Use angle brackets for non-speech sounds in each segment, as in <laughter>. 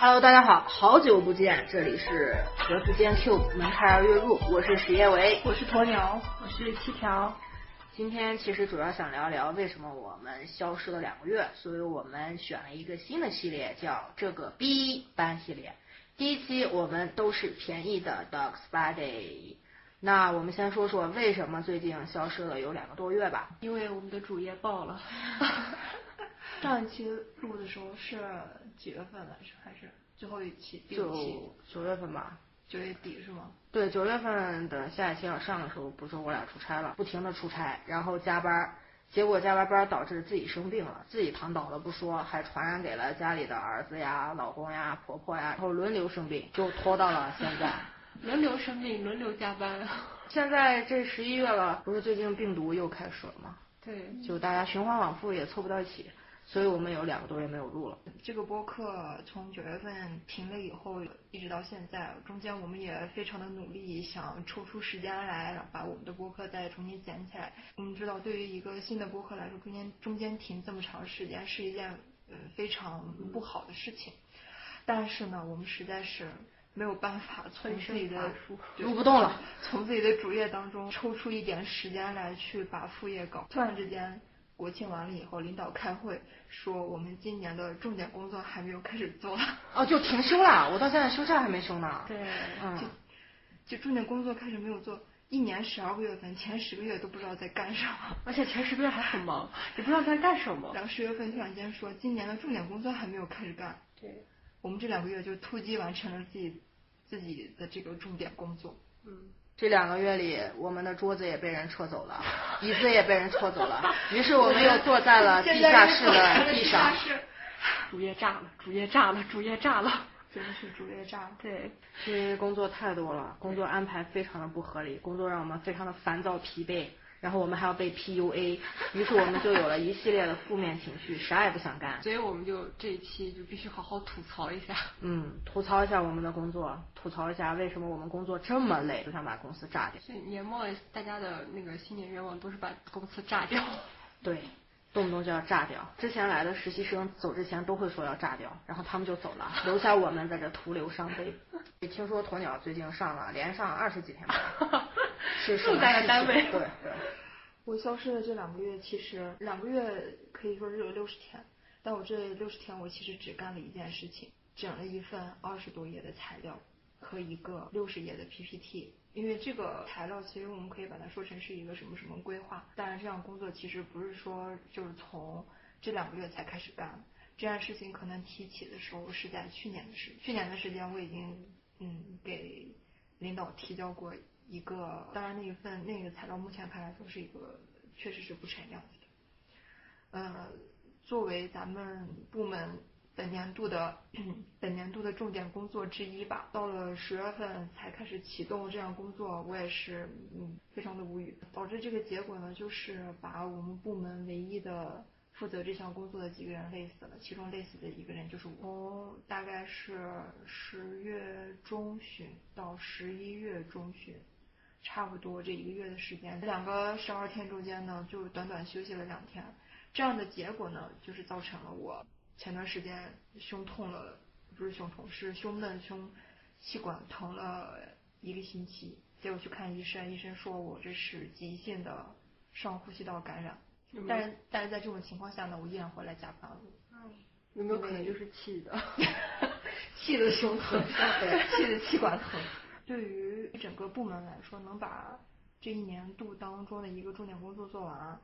Hello，大家好，好久不见，这里是盒子间 Q 门开而月入，我是史叶维，我是鸵鸟，我是七条。今天其实主要想聊聊为什么我们消失了两个月，所以我们选了一个新的系列，叫这个 B 班系列。第一期我们都是便宜的 Dog Spy。那我们先说说为什么最近消失了有两个多月吧？因为我们的主页爆了。<laughs> 上一期录的时候是几月份来着？还是最后一期？九九月份吧。九月底是吗？对，九月份的下一期要上的时候，不是我俩出差了，不停的出差，然后加班，结果加完班导致自己生病了，自己躺倒了不说，还传染给了家里的儿子呀、老公呀、婆婆呀，然后轮流生病，就拖到了现在。<laughs> 轮流生病，轮流加班。<laughs> 现在这十一月了，不是最近病毒又开始了吗？对。就大家循环往复，也凑不到一起。所以我们有两个多月没有录了。这个播客从九月份停了以后，一直到现在，中间我们也非常的努力，想抽出时间来把我们的播客再重新捡起来。我们知道，对于一个新的播客来说，中间中间停这么长时间是一件呃非常不好的事情。但是呢，我们实在是没有办法从自己的录不动了，从自己的主业当中抽出一点时间来去把副业搞。突然之间。国庆完了以后，领导开会说我们今年的重点工作还没有开始做。哦，就停休了，我到现在休假还没休呢。对，嗯，就就重点工作开始没有做，一年十二个月份，前十个月都不知道在干什么，而且前十个月还很忙，也不知道在干什么。然后十月份突然间说今年的重点工作还没有开始干。对，我们这两个月就突击完成了自己自己的这个重点工作。嗯。这两个月里，我们的桌子也被人撤走了，椅子也被人撤走了，<laughs> 于是我们又坐在了地下室的地上。主页炸了，主页炸了，主页炸了，真的是主页炸了。对，因为工作太多了，工作安排非常的不合理，工作让我们非常的烦躁疲惫。然后我们还要被 PUA，于是我们就有了一系列的负面情绪，啥也不想干。所以我们就这一期就必须好好吐槽一下。嗯，吐槽一下我们的工作，吐槽一下为什么我们工作这么累，就想把公司炸掉。所以年末大家的那个新年愿望都是把公司炸掉。对，动不动就要炸掉。之前来的实习生走之前都会说要炸掉，然后他们就走了，留下我们在这徒留伤悲。<laughs> 听说鸵鸟最近上了连上二十几天班。<laughs> 住在了单位。对对。<laughs> 我消失的这两个月，其实两个月可以说是有六十天，但我这六十天我其实只干了一件事情，整了一份二十多页的材料和一个六十页的 PPT。因为这个材料其实我们可以把它说成是一个什么什么规划，当然这样工作其实不是说就是从这两个月才开始干，这件事情可能提起的时候是在去年的事，去年的时间我已经嗯给领导提交过。一个，当然那一份那个材料目前看来都是一个，确实是不成样子的。呃，作为咱们部门本年度的 <clears throat> 本年度的重点工作之一吧，到了十月份才开始启动这项工作，我也是嗯非常的无语。导致这个结果呢，就是把我们部门唯一的负责这项工作的几个人累死了，其中累死的一个人就是我。从大概是十月中旬到十一月中旬。差不多这一个月的时间，两个十二天中间呢，就短短休息了两天，这样的结果呢，就是造成了我前段时间胸痛了，不是胸痛，是胸闷，胸气管疼了一个星期，结果去看医生，医生说我这是急性的上呼吸道感染，但是但是在这种情况下呢，我依然回来加班了。嗯，有没有可能就是气的？<laughs> 气的胸疼，<laughs> 气的气管疼。对于整个部门来说，能把这一年度当中的一个重点工作做完，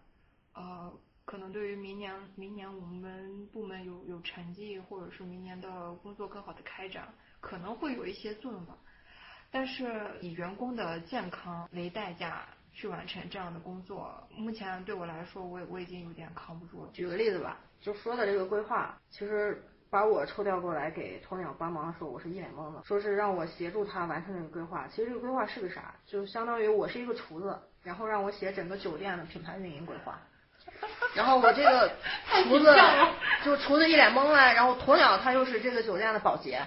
呃，可能对于明年明年我们部门有有成绩，或者是明年的工作更好的开展，可能会有一些作用吧。但是以员工的健康为代价去完成这样的工作，目前对我来说，我我已经有点扛不住了。举个例子吧，就说的这个规划，其实。把我抽调过来给鸵鸟帮忙的时候，我是一脸懵的，说是让我协助他完成这个规划。其实这个规划是个啥？就相当于我是一个厨子，然后让我写整个酒店的品牌运营规划。<laughs> 然后我这个 <laughs> 厨子就厨子一脸懵了，然后鸵鸟他又是这个酒店的保洁，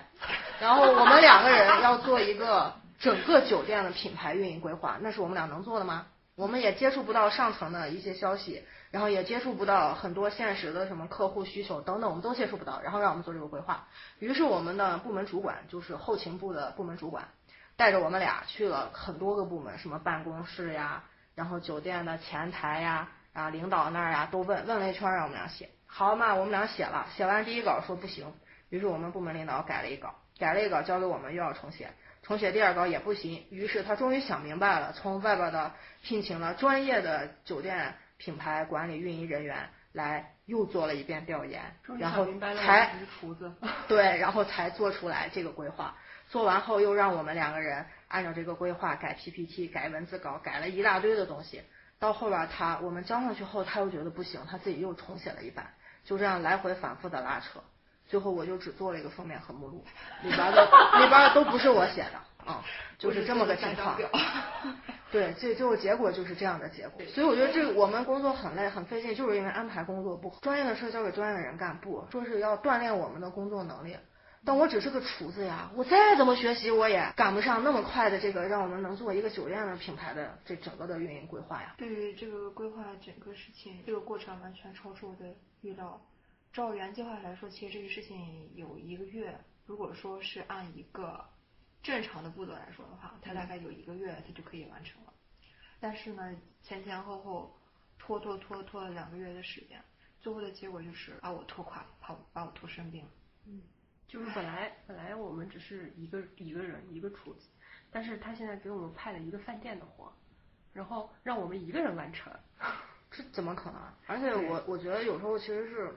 然后我们两个人要做一个整个酒店的品牌运营规划，那是我们俩能做的吗？我们也接触不到上层的一些消息，然后也接触不到很多现实的什么客户需求等等，我们都接触不到，然后让我们做这个规划。于是我们的部门主管就是后勤部的部门主管，带着我们俩去了很多个部门，什么办公室呀，然后酒店的前台呀，啊领导那儿呀都问问了一圈，让我们俩写。好嘛，我们俩写了，写完第一稿说不行，于是我们部门领导改了一稿，改了一稿交给我们又要重写，重写第二稿也不行，于是他终于想明白了，从外边的聘请了专业的酒店品牌管理运营人员来又做了一遍调研，然后才厨子对，然后才做出来这个规划，做完后又让我们两个人按照这个规划改 PPT、改文字稿，改了一大堆的东西。到后边他我们交上去后，他又觉得不行，他自己又重写了一版。就这样来回反复的拉扯，最后我就只做了一个封面和目录，里边的里边的都不是我写的啊，就是这么个情况。对，最最后结果就是这样的结果。所以我觉得这我们工作很累很费劲，就是因为安排工作不好。专业的事交给专业的人干，不说是要锻炼我们的工作能力。但我只是个厨子呀，我再怎么学习，我也赶不上那么快的这个让我们能做一个酒店的品牌的这整个的运营规划呀。对于这个规划整个事情，这个过程完全超出我的预料。照原计划来说，其实这个事情有一个月。如果说是按一个正常的步骤来说的话，它大概有一个月，它就可以完成了。但是呢，前前后后拖拖拖拖了两个月的时间，最后的结果就是把我拖垮了，把把我拖生病了。嗯。就是本来本来我们只是一个一个人一个厨子，但是他现在给我们派了一个饭店的活，然后让我们一个人完成，<laughs> 这怎么可能？而且我我觉得有时候其实是，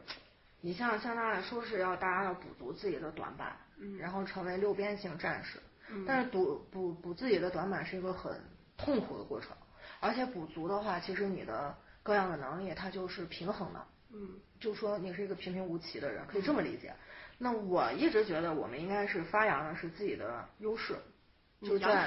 你像像他说是要大家要补足自己的短板，嗯，然后成为六边形战士，嗯，但是补补补自己的短板是一个很痛苦的过程，而且补足的话，其实你的各样的能力它就是平衡的，嗯，就说你是一个平平无奇的人，可以这么理解。那我一直觉得我们应该是发扬的是自己的优势，就在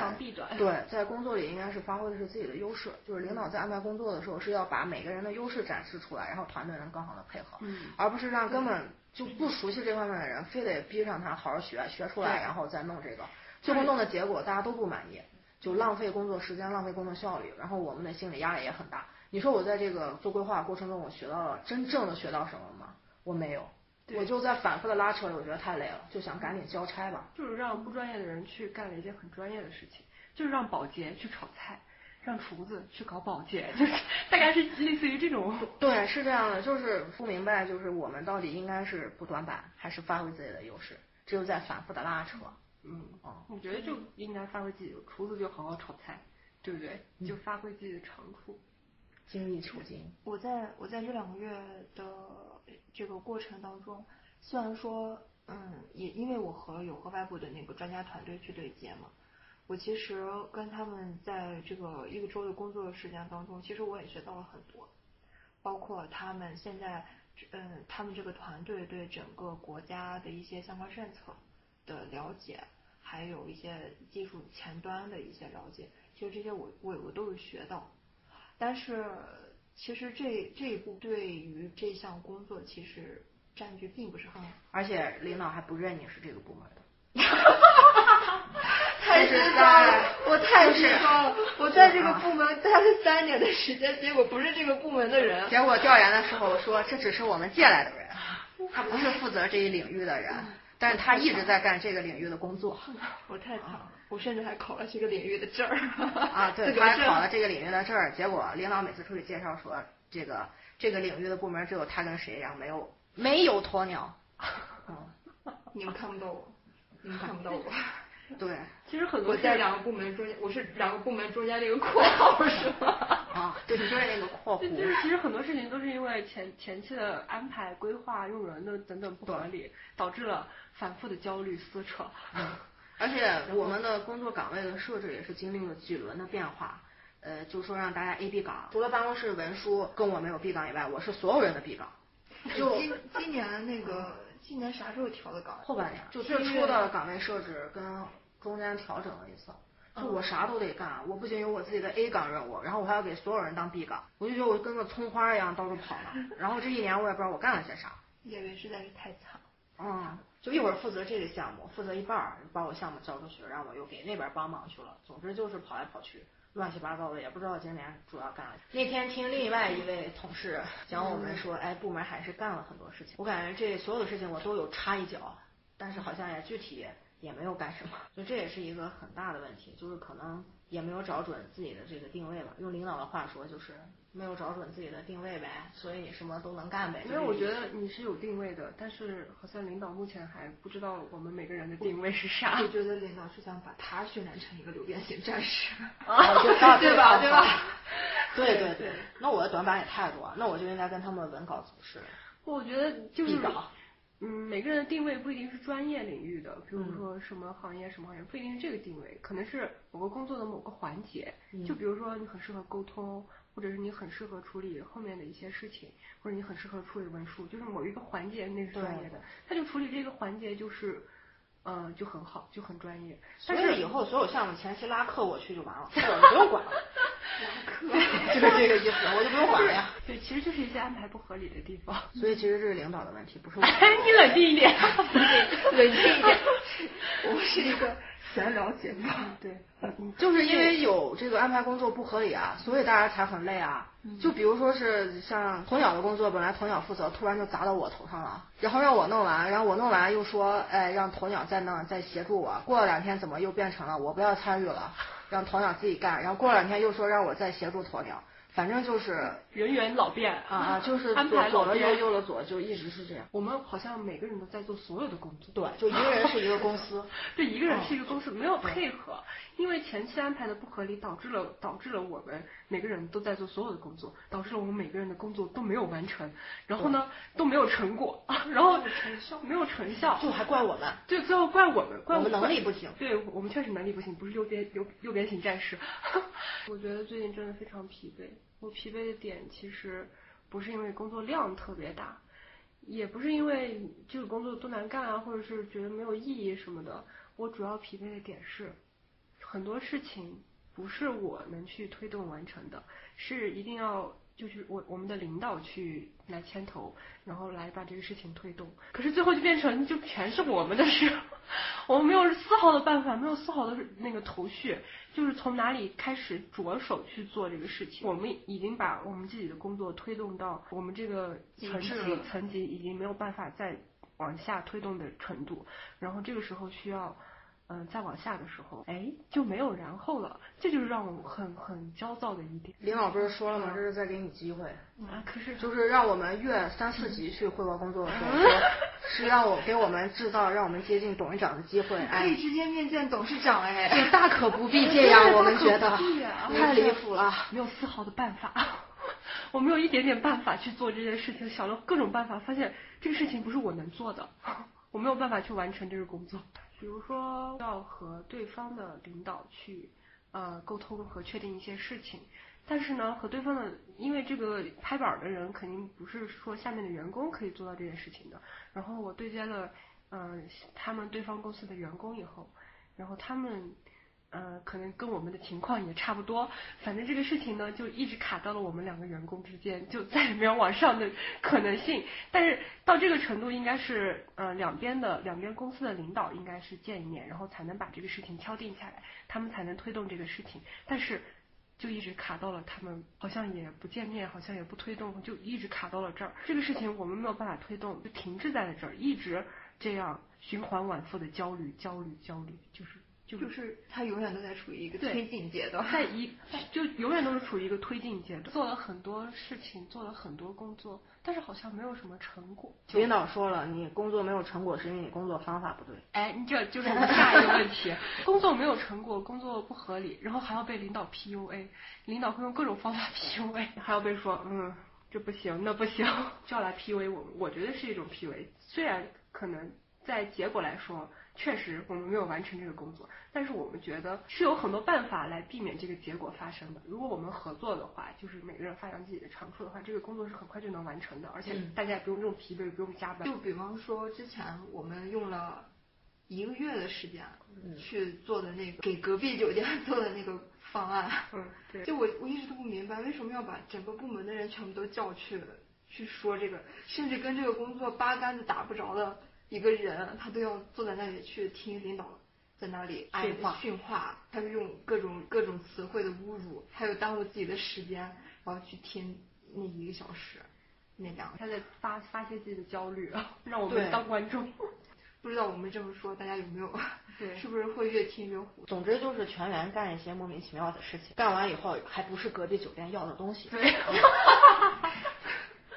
<laughs> 对在工作里应该是发挥的是自己的优势，就是领导在安排工作的时候是要把每个人的优势展示出来，然后团队能更好的配合，而不是让根本就不熟悉这方面的人非得逼上他好好学学出来，然后再弄这个，最后弄的结果大家都不满意，就浪费工作时间，浪费工作效率，然后我们的心理压力也很大。你说我在这个做规划过程中，我学到了真正的学到什么吗？我没有。我就在反复的拉扯里，我觉得太累了，就想赶紧交差吧。就是让不专业的人去干了一件很专业的事情，就是让保洁去炒菜，让厨子去搞保洁，就是 <laughs> 大概是类似于这种。对，是这样的，就是不明白，就是我们到底应该是补短板，还是发挥自己的优势？只有在反复的拉扯。嗯，哦，我觉得就应该发挥自己的，厨子就好好炒菜，对不对？就发挥自己的长处。精益求精。我在我在这两个月的这个过程当中，虽然说，嗯，也因为我和有和外部的那个专家团队去对接嘛，我其实跟他们在这个一个周的工作时间当中，其实我也学到了很多，包括他们现在，嗯，他们这个团队对整个国家的一些相关政策的了解，还有一些技术前端的一些了解，其实这些我我我都有学到。但是，其实这这一步对于这项工作其实占据并不是很，而且领导还不认你是这个部门的，太失败了，我太失败了，我在这个部门待了三年的时间，结果不是这个部门的人，结果调研的时候说这只是我们借来的人，<laughs> 他不是负责这一领域的人。但是他一直在干这个领域的工作。我太惨了，我甚至还考了这个领域的证儿。啊，<laughs> 对，他还考了这个领域的证儿，结果领导每次出去介绍说，这个这个领域的部门只有他跟谁，然后没有没有鸵鸟。<laughs> 嗯，你们看不到我，你们看不到我。<laughs> 对，其实很多我在两个部门中间，我是两个部门中间那个括号，是吗？啊，对，就是那个括弧。就是其实很多事情都是因为前前期的安排、规划、用人的等等不合理，导致了反复的焦虑撕扯。嗯，而且我们的工作岗位的设置也是经历了几轮的变化。呃，就说让大家 A、B 岗，除了办公室文书跟我没有 B 岗以外，我是所有人的 B 岗。就今今年那个今年啥时候调的岗？后半年，就最初的岗位设置跟。中间调整了一次，就我啥都得干，我不仅有我自己的 A 岗任务，然后我还要给所有人当 B 岗，我就觉得我跟个葱花一样到处跑呢。然后这一年我也不知道我干了些啥。<laughs> 叶薇实在是太惨。嗯，就一会儿负责这个项目，负责一半儿，把我项目交出去，然后我又给那边帮忙去了。总之就是跑来跑去，乱七八糟的，也不知道今年主要干了。那天听另外一位同事讲，我们说，哎，部门还是干了很多事情。我感觉这所有的事情我都有插一脚，但是好像也具体也没有干什么，就这也是一个很大的问题，就是可能也没有找准自己的这个定位吧。用领导的话说，就是没有找准自己的定位呗，所以什么都能干呗。因为我觉得你是有定位的，但是好像领导目前还不知道我们每个人的定位是啥。我觉得领导是想把他训练成一个流变型战士 <laughs> <laughs> 对吧？对吧？对对对，那我的短板也太多，那我就应该跟他们文稿组是。我觉得就是嗯，每个人的定位不一定是专业领域的，比如说什么行业什么行业，不一定是这个定位，可能是某个工作的某个环节。就比如说你很适合沟通，或者是你很适合处理后面的一些事情，或者你很适合处理文书，就是某一个环节那是专业的，他就处理这个环节就是。嗯，就很好，就很专业。但是以后所有项目前期拉客我去就完了，<laughs> 我不用管了。拉客，就是这个意思，我就不用管了呀。<laughs> 对，其实就是一些安排不合理的地方。所以其实这是领导的问题，不是我。<laughs> 你冷静一点，冷静一点。我是一个。闲聊节目，对，就是因为有这个安排工作不合理啊，所以大家才很累啊。就比如说是像鸵鸟的工作，本来鸵鸟负责，突然就砸到我头上了，然后让我弄完，然后我弄完又说，哎，让鸵鸟再弄，再协助我。过了两天，怎么又变成了我不要参与了，让鸵鸟自己干。然后过了两天又说让我再协助鸵鸟。反正就是人员老变啊啊，<laughs> 就是安排左了右，右了左，就一直是这样。我们好像每个人都在做所有的工作，对，就一个人是一个公司，<laughs> 对，一个人是一个公司，没有配合，因为前期安排的不合理，导致了导致了我们每个人都在做所有的工作，导致了我们每个人的工作都没有完成，然后呢都没有成果，<laughs> 然后没有成效，就还怪我们，对，最后怪我们，怪我们。能力不行，对我们确实能力不行，不是右边右右边型战士，我觉得最近真的非常疲惫。我疲惫的点其实不是因为工作量特别大，也不是因为这个工作多难干啊，或者是觉得没有意义什么的。我主要疲惫的点是，很多事情不是我能去推动完成的，是一定要。就是我我们的领导去来牵头，然后来把这个事情推动。可是最后就变成就全是我们的事，<laughs> 我们没有丝毫的办法，没有丝毫的那个头绪，就是从哪里开始着手去做这个事情。我们已经把我们自己的工作推动到我们这个层级层级已经没有办法再往下推动的程度，然后这个时候需要。嗯，再往下的时候，哎，就没有然后了，这就是让我很很焦躁的一点。林老不是说了吗？这是在给你机会啊！可是就是让我们越三四级去汇报工作的时候，<laughs> 说是让我给我们制造让我们接近董事长的机会。可以直接面见董事长哎，这大可不必这样，<laughs> 我们觉得太离谱了，没有丝毫的办法，<laughs> 我没有一点点办法去做这件事情，想了各种办法，发现这个事情不是我能做的，我没有办法去完成这个工作。比如说要和对方的领导去呃沟通和确定一些事情，但是呢和对方的，因为这个拍板的人肯定不是说下面的员工可以做到这件事情的。然后我对接了嗯他们对方公司的员工以后，然后他们。呃，可能跟我们的情况也差不多，反正这个事情呢，就一直卡到了我们两个员工之间，就再也没有往上的可能性。但是到这个程度，应该是呃两边的两边公司的领导应该是见一面，然后才能把这个事情敲定下来，他们才能推动这个事情。但是就一直卡到了他们好像也不见面，好像也不推动，就一直卡到了这儿。这个事情我们没有办法推动，就停滞在了这儿，一直这样循环往复的焦虑，焦虑，焦虑，就是。就是他永远都在处于一个推进阶段，在一就永远都是处于一个推进阶段，做了很多事情，做了很多工作，但是好像没有什么成果。领导说了，你工作没有成果是因为你工作方法不对。哎，你这就是我们下一个问题，<laughs> 工作没有成果，工作不合理，然后还要被领导 PUA，领导会用各种方法 PUA，还要被说嗯这不行那不行，就要来 PUA 我们，我觉得是一种 PUA，虽然可能在结果来说。确实，我们没有完成这个工作，但是我们觉得是有很多办法来避免这个结果发生的。如果我们合作的话，就是每个人发扬自己的长处的话，这个工作是很快就能完成的，而且大家也不用这么疲惫，不用加班。就比方说，之前我们用了一个月的时间去做的那个给隔壁酒店做的那个方案，嗯，<laughs> 对。就我我一直都不明白，为什么要把整个部门的人全部都叫去去说这个，甚至跟这个工作八竿子打不着的。一个人，他都要坐在那里去听领导在那里训话训话，还有用各种各种词汇的侮辱，还有耽误自己的时间，然后去听那一个小时，那两个他在发发泄自己的焦虑，让我们当观众。<laughs> 不知道我们这么说，大家有没有？对 <laughs> 是不是会越听越糊？总之就是全员干一些莫名其妙的事情，干完以后还不是隔壁酒店要的东西。对，<laughs>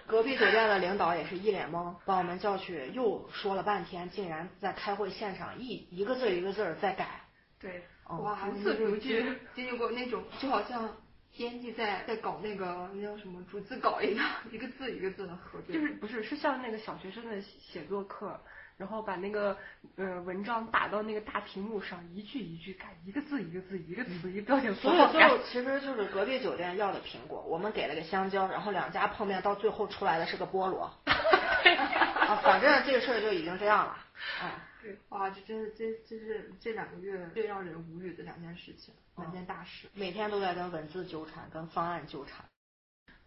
隔壁酒店的领导也是一脸懵，把我们叫去，又说了半天，竟然在开会现场一一个字儿一个字儿在改。对，哦哇，还字逐句经历过那种，就好像编辑在在搞那个那叫什么逐字稿一样，一个字一个字的核对。就是不是是像那个小学生的写作课，然后把那个呃文章打到那个大屏幕上，一句一句改，一个字一个字，一个词一个标点符所以号改就。其实就是隔壁酒店要的苹果，我们给了个香蕉，然后两家碰面，到最后出来的是个菠萝。<laughs> 啊，反正这个事儿就已经这样了。嗯，哇，这真是这这是这两个月最让人无语的两件事情，两件大事。每天都在跟文字纠缠，跟方案纠缠。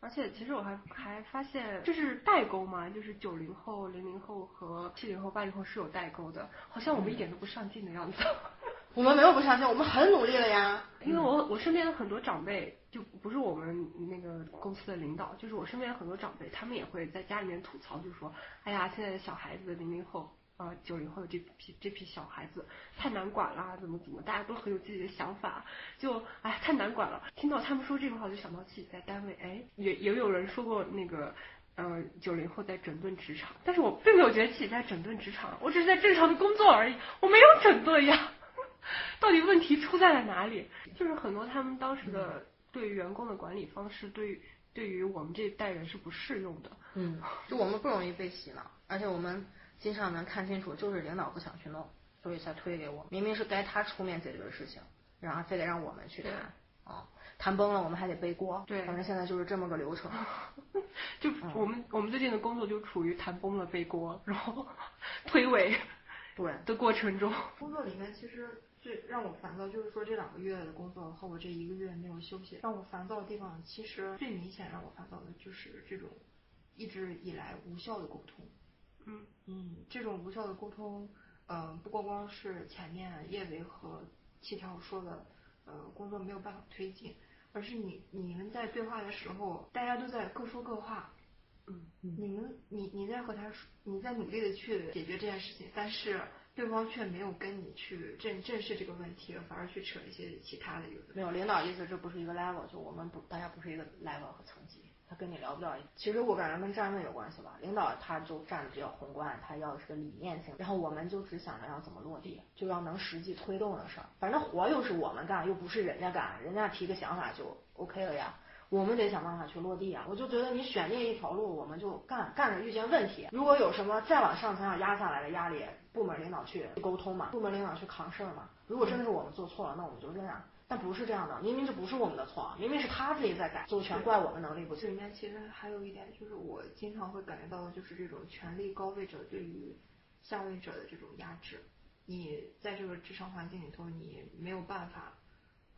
而且其实我还还发现，这是代沟嘛，就是九零后、零零后和七零后、八零后是有代沟的，好像我们一点都不上进的样子。<laughs> 我们没有不上进，我们很努力了呀。因为我我身边的很多长辈，就不是我们那个公司的领导，就是我身边的很多长辈，他们也会在家里面吐槽，就说，哎呀，现在的小孩子零零后。啊，九零后的这批这批小孩子太难管啦，怎么怎么，大家都很有自己的想法，就哎太难管了。听到他们说这个话，我就想到自己在单位，哎，也也有人说过那个，呃，九零后在整顿职场，但是我并没有觉得自己在整顿职场，我只是在正常的工作而已，我没有整顿呀。<laughs> 到底问题出在了哪里？就是很多他们当时的对员工的管理方式，对于对于我们这一代人是不适用的。嗯，就我们不容易被洗脑，而且我们经常能看清楚，就是领导不想去弄，所以才推给我。明明是该他出面解决的事情，然后非得让我们去谈。啊、谈崩了我们还得背锅。对反正现在就是这么个流程。<laughs> 就我们、我们最近的工作就处于谈崩了背锅，然后 <laughs> 推诿对，的过程中。工作里面其实最让我烦躁，就是说这两个月的工作和我这一个月没有休息，让我烦躁的地方，其实最明显让我烦躁的就是这种一直以来无效的沟通。嗯。嗯，这种无效的沟通，呃，不光光是前面叶维和七条说的，呃，工作没有办法推进，而是你你们在对话的时候，大家都在各说各话，嗯你们你你在和他说，你在努力的去解决这件事情，但是对方却没有跟你去正正视这个问题，反而去扯一些其他的有的。没有领导意思这不是一个 level，就我们不大家不是一个 level 和层级，他跟你聊不了。其实我感觉跟站位有关系吧，领导他就站的比较宏观，他要的是个理念性，然后我们就只想着要怎么落地，就要能实际推动的事儿。反正活又是我们干，又不是人家干，人家提个想法就 OK 了呀。我们得想办法去落地啊！我就觉得你选定一条路，我们就干，干着遇见问题，如果有什么再往上层要压下来的压力，部门领导去沟通嘛，部门领导去扛事儿嘛。如果真的是我们做错了，那我们就认啊。但不是这样的，明明这不是我们的错，明明是他自己在改，就全怪我们能力不足。这里面其实还有一点，就是我经常会感觉到的就是这种权力高位者对于下位者的这种压制。你在这个职场环境里头，你没有办法，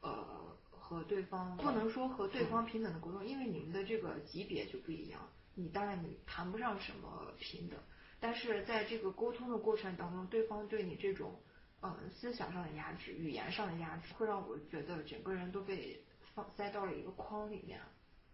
呃，和对方不能说和对方平等的沟通，因为你们的这个级别就不一样。你当然你谈不上什么平等，但是在这个沟通的过程当中，对方对你这种嗯思想上的压制、语言上的压制，会让我觉得整个人都被放塞到了一个框里面。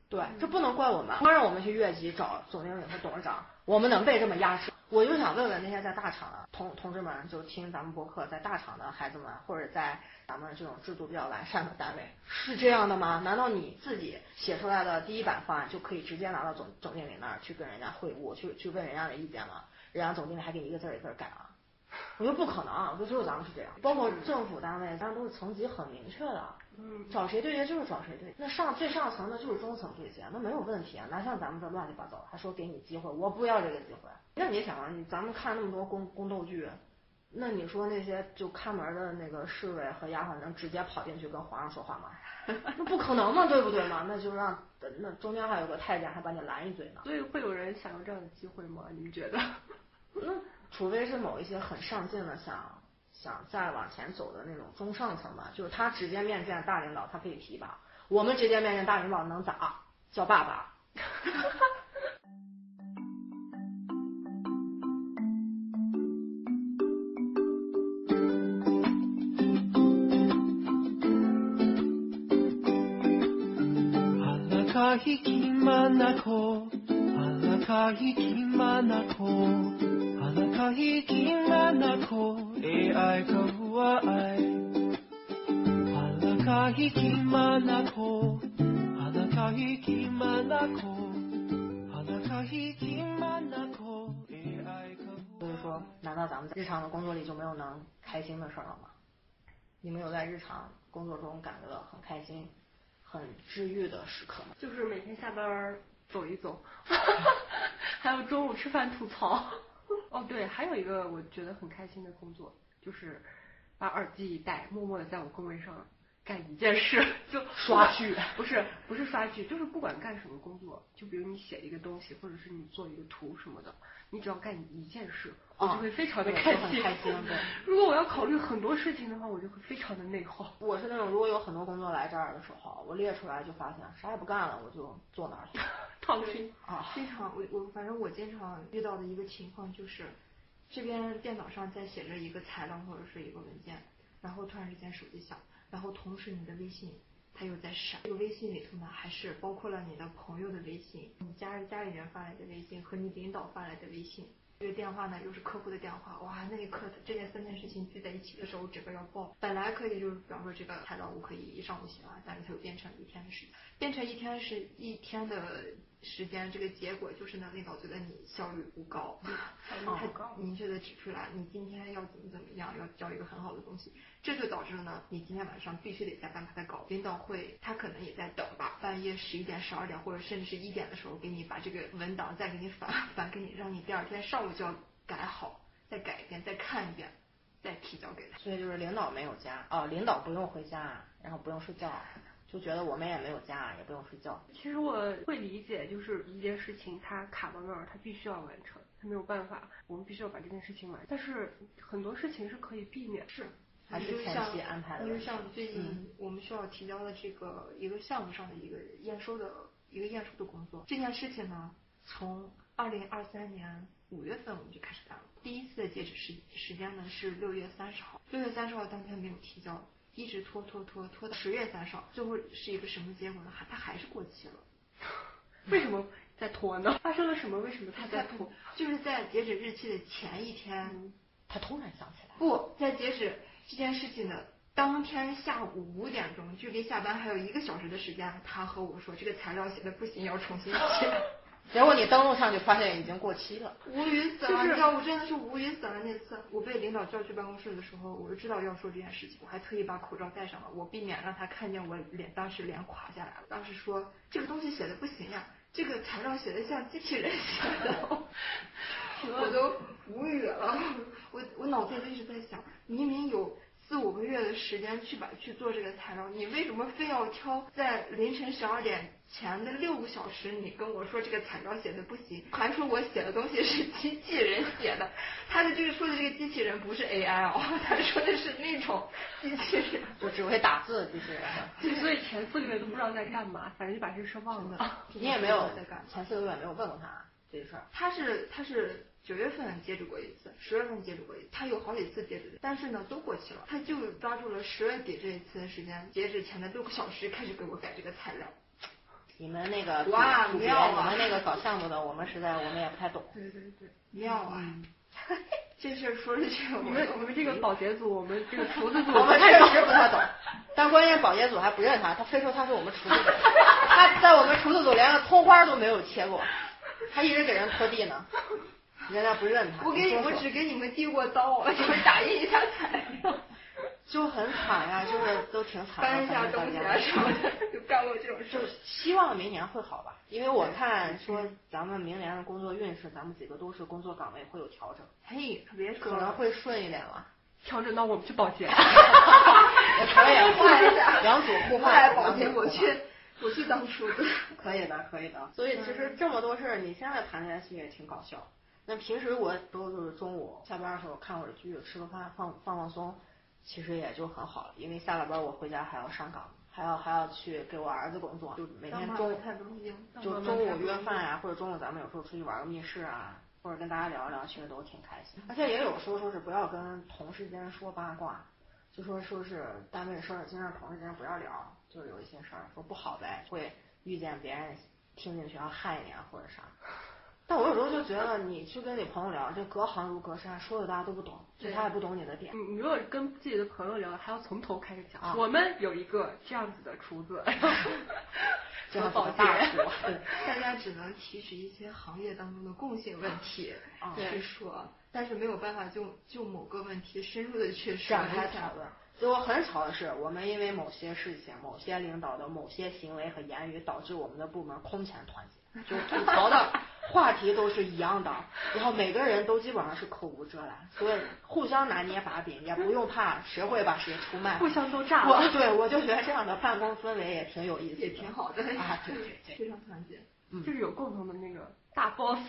对，这不能怪我们，光让我们去越级找总经理和董事长，我们能被这么压制？我就想问问那些在大厂的同同志们，就听咱们博客，在大厂的孩子们，或者在咱们这种制度比较完善的单位，是这样的吗？难道你自己写出来的第一版方案就可以直接拿到总总经理那儿去跟人家会晤，去去问人家的意见吗？人家总经理还给你一个字儿一个字儿改啊？我觉得不可能，我觉得只有咱们是这样，包括政府单位，咱都是层级很明确的。嗯，找谁对接就是找谁对接，那上最上层的就是中层对接，那没有问题啊，哪像咱们这乱七八糟，还说给你机会，我不要这个机会。那你想啊，你咱们看那么多宫宫斗剧，那你说那些就看门的那个侍卫和丫鬟能直接跑进去跟皇上说话吗？<laughs> 那不可能嘛，对不对嘛？那就让那中间还有个太监还把你拦一嘴呢。所以会有人想要这样的机会吗？你们觉得？<laughs> 那除非是某一些很上进的，想想再往前走的那种中上层吧，就是他直接面见大领导，他可以提拔。我们直接面见大领导能咋？叫爸爸。<laughs> 所以说难道咱们在日常的工作里就没有能开心的事了吗？你们有在日常工作中感觉到很开心很治愈的时刻吗？就是每天下班走一走，<laughs> 还有中午吃饭吐槽。<laughs> 哦，对，还有一个我觉得很开心的工作，就是把耳机一戴，默默的在我工位上干一件事，<laughs> 就刷剧不是不是刷剧，就是不管干什么工作，就比如你写一个东西，或者是你做一个图什么的，你只要干一件事，我就会非常的开心。哦开心对如果我要考虑很多事情的话，我就会非常的内耗。我是那种如果有很多工作来这儿的时候，我列出来就发现啥也不干了，我就坐那儿去躺平。啊。经常我我反正我经常遇到的一个情况就是，这边电脑上在写着一个材料或者是一个文件，然后突然之间手机响，然后同时你的微信它又在闪，这个微信里头呢还是包括了你的朋友的微信、你家家里人发来的微信和你领导发来的微信。这个电话呢又是客户的电话，哇，那一刻这件三件事情聚在一起的时候，整个要爆。本来可以就是比方说这个材料我可以一上午写完，但是它又变成一天的时间，变成一天是一天的时间，这个结果就是呢，领导觉得你效率不高，效率不高明确的指出来，你今天要怎么怎么样，要交一个很好的东西，这就导致了呢，你今天晚上必须得加班把它搞。领导会，他可能也在等吧，半夜十一点、十二点或者甚至是一点的时候，给你把这个文档再给你返返给你，让你第二天上午就要改好，再改一遍，再看一遍，再提交给他。所以就是领导没有加啊，领导不用回家，然后不用睡觉，就觉得我们也没有家，也不用睡觉。其实我会理解，就是一件事情它卡到那儿，它必须要完成，它没有办法，我们必须要把这件事情完。但是很多事情是可以避免，是。还是前期安排的因为像最近嗯我们需要提交的这个一个项目上的一个验收的一个验收的工作，这件事情呢，从二零二三年五月份我们就开始干了，第一次的截止时时间呢是六月三十号，六月三十号当天没有提交，一直拖拖拖拖到十月三十号，最后是一个什么结果呢？还它还是过期了。为什么在拖呢？发生了什么？为什么它在拖？就是在截止日期的前一天，他突然想起来，不在截止这件事情的当天下午五点钟，距离下班还有一个小时的时间，他和我说这个材料写的不行，要重新写。结果你登录上去发现已经过期了。无语死了，就是你知道我真的是无语死了。那次我被领导叫去办公室的时候，我就知道要说这件事情，我还特意把口罩戴上了，我避免让他看见我脸，当时脸垮下来了。当时说这个东西写的不行呀，这个材料写的像机器人写的，<laughs> 我都无语了。我我脑子里一直在想，明明有。四五个月的时间去把去做这个材料，你为什么非要挑在凌晨十二点前的六个小时？你跟我说这个材料写的不行，还说我写的东西是机器人写的。他的这个说的这个机器人不是 AI 哦，他说的是那种机器人。就只会打字的机器人。所以前四个月都不知道在干嘛，反正就把这事忘了。你也没有在干前四个月没有问过他这事儿。他是他是九月份截止过一次，十月份截止过一次，他有好几次截止，但是呢都过期了。他就抓住了十月底这一次的时间，截止前的六个小时开始给我改这个材料。你们那个哇妙啊你们那个搞项目的，我们实在我们也不太懂。对对对，妙啊！<laughs> 这事儿说出去，我我们我们这个保洁组，我们这个厨子组，<laughs> 我们确实不太懂，但关键保洁组还不认他，他非说他是我们厨子组，<laughs> 他在我们厨子组连个葱花都没有切过，他一直给人拖地呢，人家不认他。我给你，我只给你们递过刀，就是打印一下材料，就很惨呀，就是都挺惨的。搬一下东西啊什么的，就干过这种事就。希望明年会好吧，因为我看说咱们明年的工作运势，咱们几个都是工作岗位会有调整，嘿，可别说了，可能会顺一点了。调整到我们去保洁。<laughs> 也可 <laughs> 以换一下，<laughs> 两组互换。来保洁，我去，我去当厨子。可以的，可以的。所以其实这么多事儿，你现在谈起来其实也挺搞笑。那平时我都是中午下班的时候看会儿剧，吃个饭，放放放松，其实也就很好了。因为下了班我回家还要上岗，还要还要去给我儿子工作，就每天中午。就中午约饭呀、或者中午咱们有时候出去玩个密室啊，或者跟大家聊一聊，其实都挺开心。而且也有说说是不要跟同事间说八卦，就说说是单位事儿，尽量同事间不要聊，就是有一些事儿说不好呗，会遇见别人听进去要害你啊或者啥。但我有时候就觉得，你去跟你朋友聊，这隔行如隔山，说的大家都不懂，就他也不懂你的点。你你如果跟自己的朋友聊，还要从头开始讲。啊我们有一个这样子的厨子，<laughs> 这样子保大厨，<laughs> 对，<laughs> 大家只能提取一些行业当中的共性问题啊去说，但是没有办法就就某个问题深入的去展开讨论。结果很巧的是，我们因为某些事情、某些领导的某些行为和言语，导致我们的部门空前团结，就吐槽的话题都是一样的，然后每个人都基本上是口无遮拦，所以互相拿捏把柄，也不用怕谁会把谁出卖。互相都炸。对我就觉得这样的办公氛围也挺有意思，也挺好的啊，对对对。非常团结。就是有共同的那个大 boss。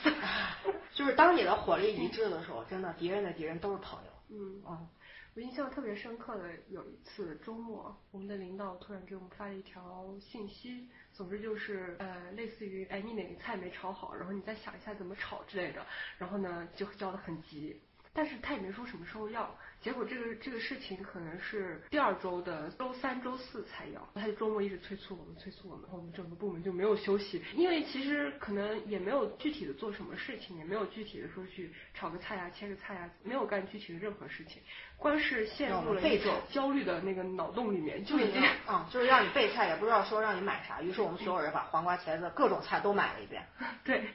<laughs> 就是当你的火力一致的时候，<laughs> 真的敌人的敌人都是朋友。嗯，嗯，我印象特别深刻的有一次周末，我们的领导突然给我们发了一条信息，总之就是呃，类似于哎你哪个菜没炒好，然后你再想一下怎么炒之类的，然后呢就叫的很急，但是他也没说什么时候要，结果这个这个事情可能是第二周的周三、周四才要，他就周末一直催促我们，催促我们，我们整个部门就没有休息，因为其实可能也没有具体的做什么事情，也没有具体的说去炒个菜呀、切个菜呀，没有干具体的任何事情，光是陷入了一种焦虑的那个脑洞里面，就已经嗯，<laughs> 就是让你备菜，也不知道说让你买啥，于是我们所有人把黄瓜、茄子各种菜都买了一遍。<laughs> 对，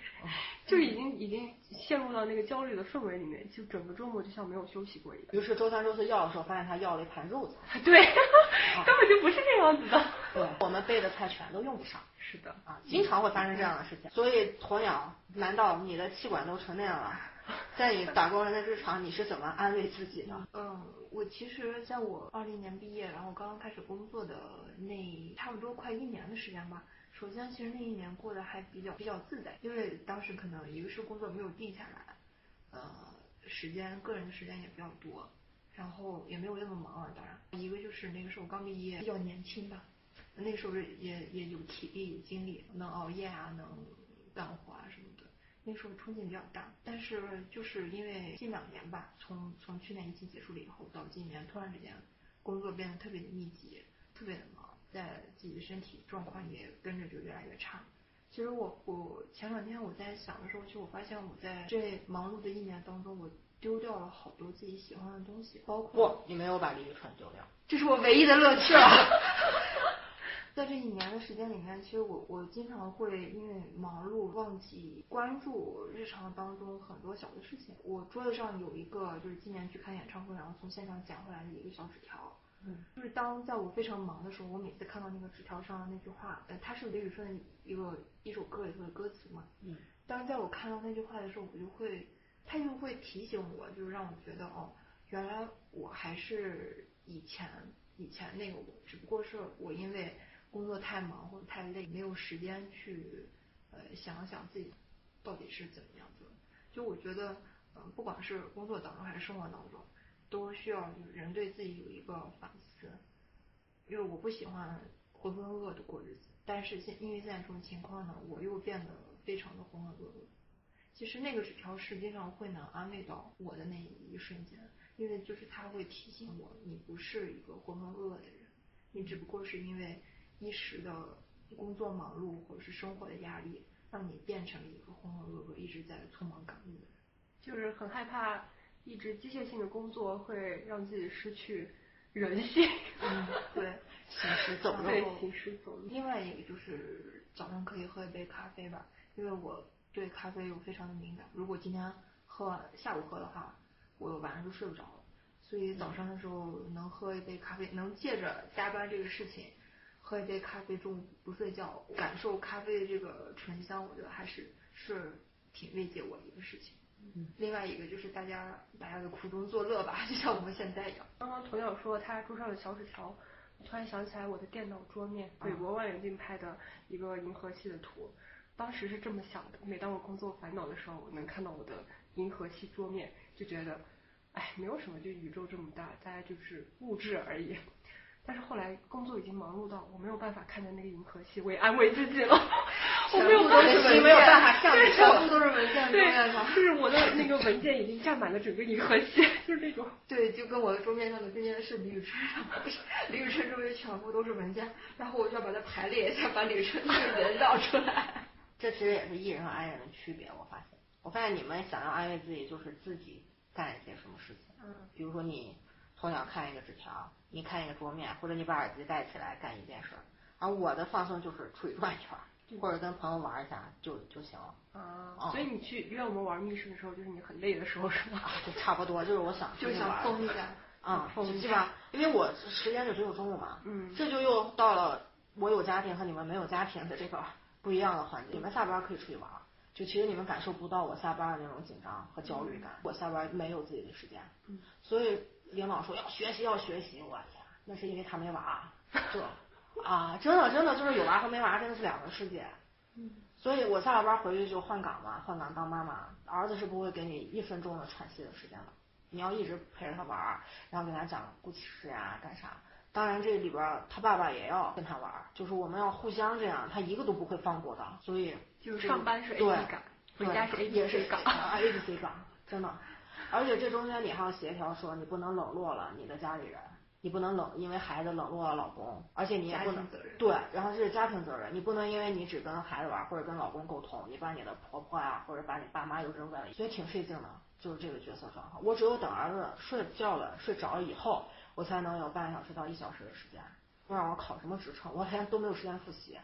就已经已经陷入到那个焦虑的氛围里面，就整个周末就像没有休息过一样。于是周三、周四要的时候，发现他要了一盘肉菜。<laughs> 对，根本就不是这样子的。对，我们备的菜全都用不上是的，啊，经常会发生这样的事情。所以鸵鸟，难道你的气管都成那样了？<laughs> 在你打工人的日常，你是怎么安慰自己的？嗯，我其实在我二零年毕业，然后刚刚开始工作的那差不多快一年的时间吧。首先，其实那一年过得还比较比较自在，因为当时可能一个是工作没有定下来，呃，时间个人的时间也比较多，然后也没有那么忙了。当然，一个就是那个时候刚毕业，比较年轻吧，那个时候也也有体力有精力，能熬夜啊，能干活啊什么的。那时候冲劲比较大，但是就是因为近两年吧，从从去年疫情结束了以后到今年，突然之间工作变得特别的密集，特别的忙，在自己的身体状况也跟着就越来越差。其实我我前两天我在想的时候，其实我发现我在这忙碌的一年当中，我丢掉了好多自己喜欢的东西，包括不，你没有把李宇春丢掉。这是我唯一的乐趣了。<laughs> 在这一年的时间里面，其实我我经常会因为忙碌忘记关注日常当中很多小的事情。我桌子上有一个就是今年去看演唱会，然后从现场捡回来的一个小纸条。嗯，就是当在我非常忙的时候，我每次看到那个纸条上的那句话，呃，它是李宇春一个一首歌里头的歌词嘛。嗯，当在我看到那句话的时候，我就会，它就会提醒我，就是让我觉得哦，原来我还是以前以前那个我，只不过是我因为工作太忙或者太累，没有时间去呃想想自己到底是怎么样子。就我觉得，嗯、不管是工作当中还是生活当中，都需要人对自己有一个反思。因为我不喜欢浑浑噩噩的过日子，但是现因为现在这种情况呢，我又变得非常的浑浑噩噩。其实那个纸条实际上会能安慰到我的那一瞬间，因为就是它会提醒我，你不是一个浑浑噩噩的人，你只不过是因为一时的工作忙碌或者是生活的压力，让你变成了一个浑浑噩噩、一直在匆忙赶路的人。就是很害怕一直机械性的工作会让自己失去人性。嗯，<laughs> 对，行尸走肉。对行尸走肉另外一个就是早上可以喝一杯咖啡吧，因为我对咖啡又非常的敏感。如果今天喝完下午喝的话，我晚上就睡不着了。所以早上的时候能喝一杯咖啡，能借着加班这个事情喝一杯咖啡，中午不睡觉，感受咖啡的这个醇香，我觉得还是是挺慰藉我的一个事情。嗯另外一个就是大家大家的苦中作乐吧，就像我们现在一样。刚刚鸵鸟说他桌上的小纸条，突然想起来我的电脑桌面，嗯美国望远镜拍的一个银河系的图。当时是这么想的，每当我工作烦恼的时候，我能看到我的银河系桌面，就觉得，哎，没有什么，就宇宙这么大，大家就是物质而已。但是后来工作已经忙碌到我没有办法看着那个银河系，我也安慰自己了，<laughs> 我没有关系，没有办法向你 <laughs> 全部都是文件对就是我的那个文件已经占满了整个银河系，就是那种。<laughs> 对，就跟我的桌面上的这件事李宇春上李宇春周围全部都是文件，然后我就要把它排列一下，把李宇春那个人绕出来。这其实也是艺人和 I 人的区别，我发现。我发现你们想要安慰自己，就是自己干一些什么事情。嗯，比如说你从小看一个纸条，你看一个桌面，或者你把耳机戴起来干一件事儿。而我的放松就是出去转一圈儿，或者跟朋友玩一下就就行了。啊，所以你去约我们玩密室的时候，就是你很累的时候，是吗？啊，就差不多，就是我想 <laughs> 出就想去玩儿。疯一下。啊，疯一基本上，因为我时间就只有中午嘛，嗯这就又到了我有家庭和你们没有家庭的这个不一样的环境。你们下班可以出去玩儿，就其实你们感受不到我下班的那种紧张和焦虑感。我下班没有自己的时间，嗯所以领导说要学习要学习，我天，那是因为他没娃，这啊，真的真的就是有娃和没娃真的是两个世界。嗯所以我下了班回去就换岗嘛，换岗当妈妈，儿子是不会给你一分钟的喘息的时间的，你要一直陪着他玩儿，然后给他讲故事呀，干啥。当然这里边儿他爸爸也要跟他玩儿，就是我们要互相这样，他一个都不会放过的，所以就是上班是 A 对 B 岗，回家是 A 也 B 是 C 岗。啊 A B C 岗，真的。而且这中间你还要协调，说你不能冷落了你的家里人，你不能冷因为孩子冷落了老公，而且你也不能对，然后这是家庭责任，你不能因为你只跟孩子玩或者跟老公沟通，你把你的婆婆呀或者把你爸妈又扔在了，所以挺费劲的，就是这个角色转换。我只有等儿子睡觉了、睡着了以后，我才能有半个小时到一小时的时间，不然我考什么职称，我连都没有时间复习。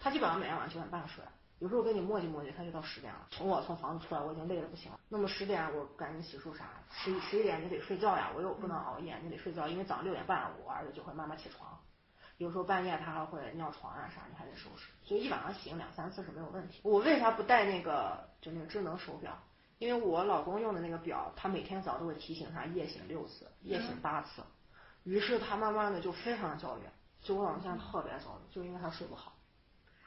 他基本上每天晚上九点半睡，有时候跟你磨叽磨叽，他就到十点了。从我从房子出来，我已经累得不行了。那么十点我赶紧洗漱啥，十一十一点你得睡觉呀，我又不能熬夜，你得睡觉，因为早上六点半我儿子就会慢慢起床。有时候半夜他还会尿床啊啥，你还得收拾，所以一晚上醒两三次是没有问题。我为啥不带那个就那个智能手表？因为我老公用的那个表，他每天早上都会提醒他夜醒六次，夜醒八次，于是他慢慢的就非常的焦虑，就我老公现在特别焦虑，就因为他睡不好。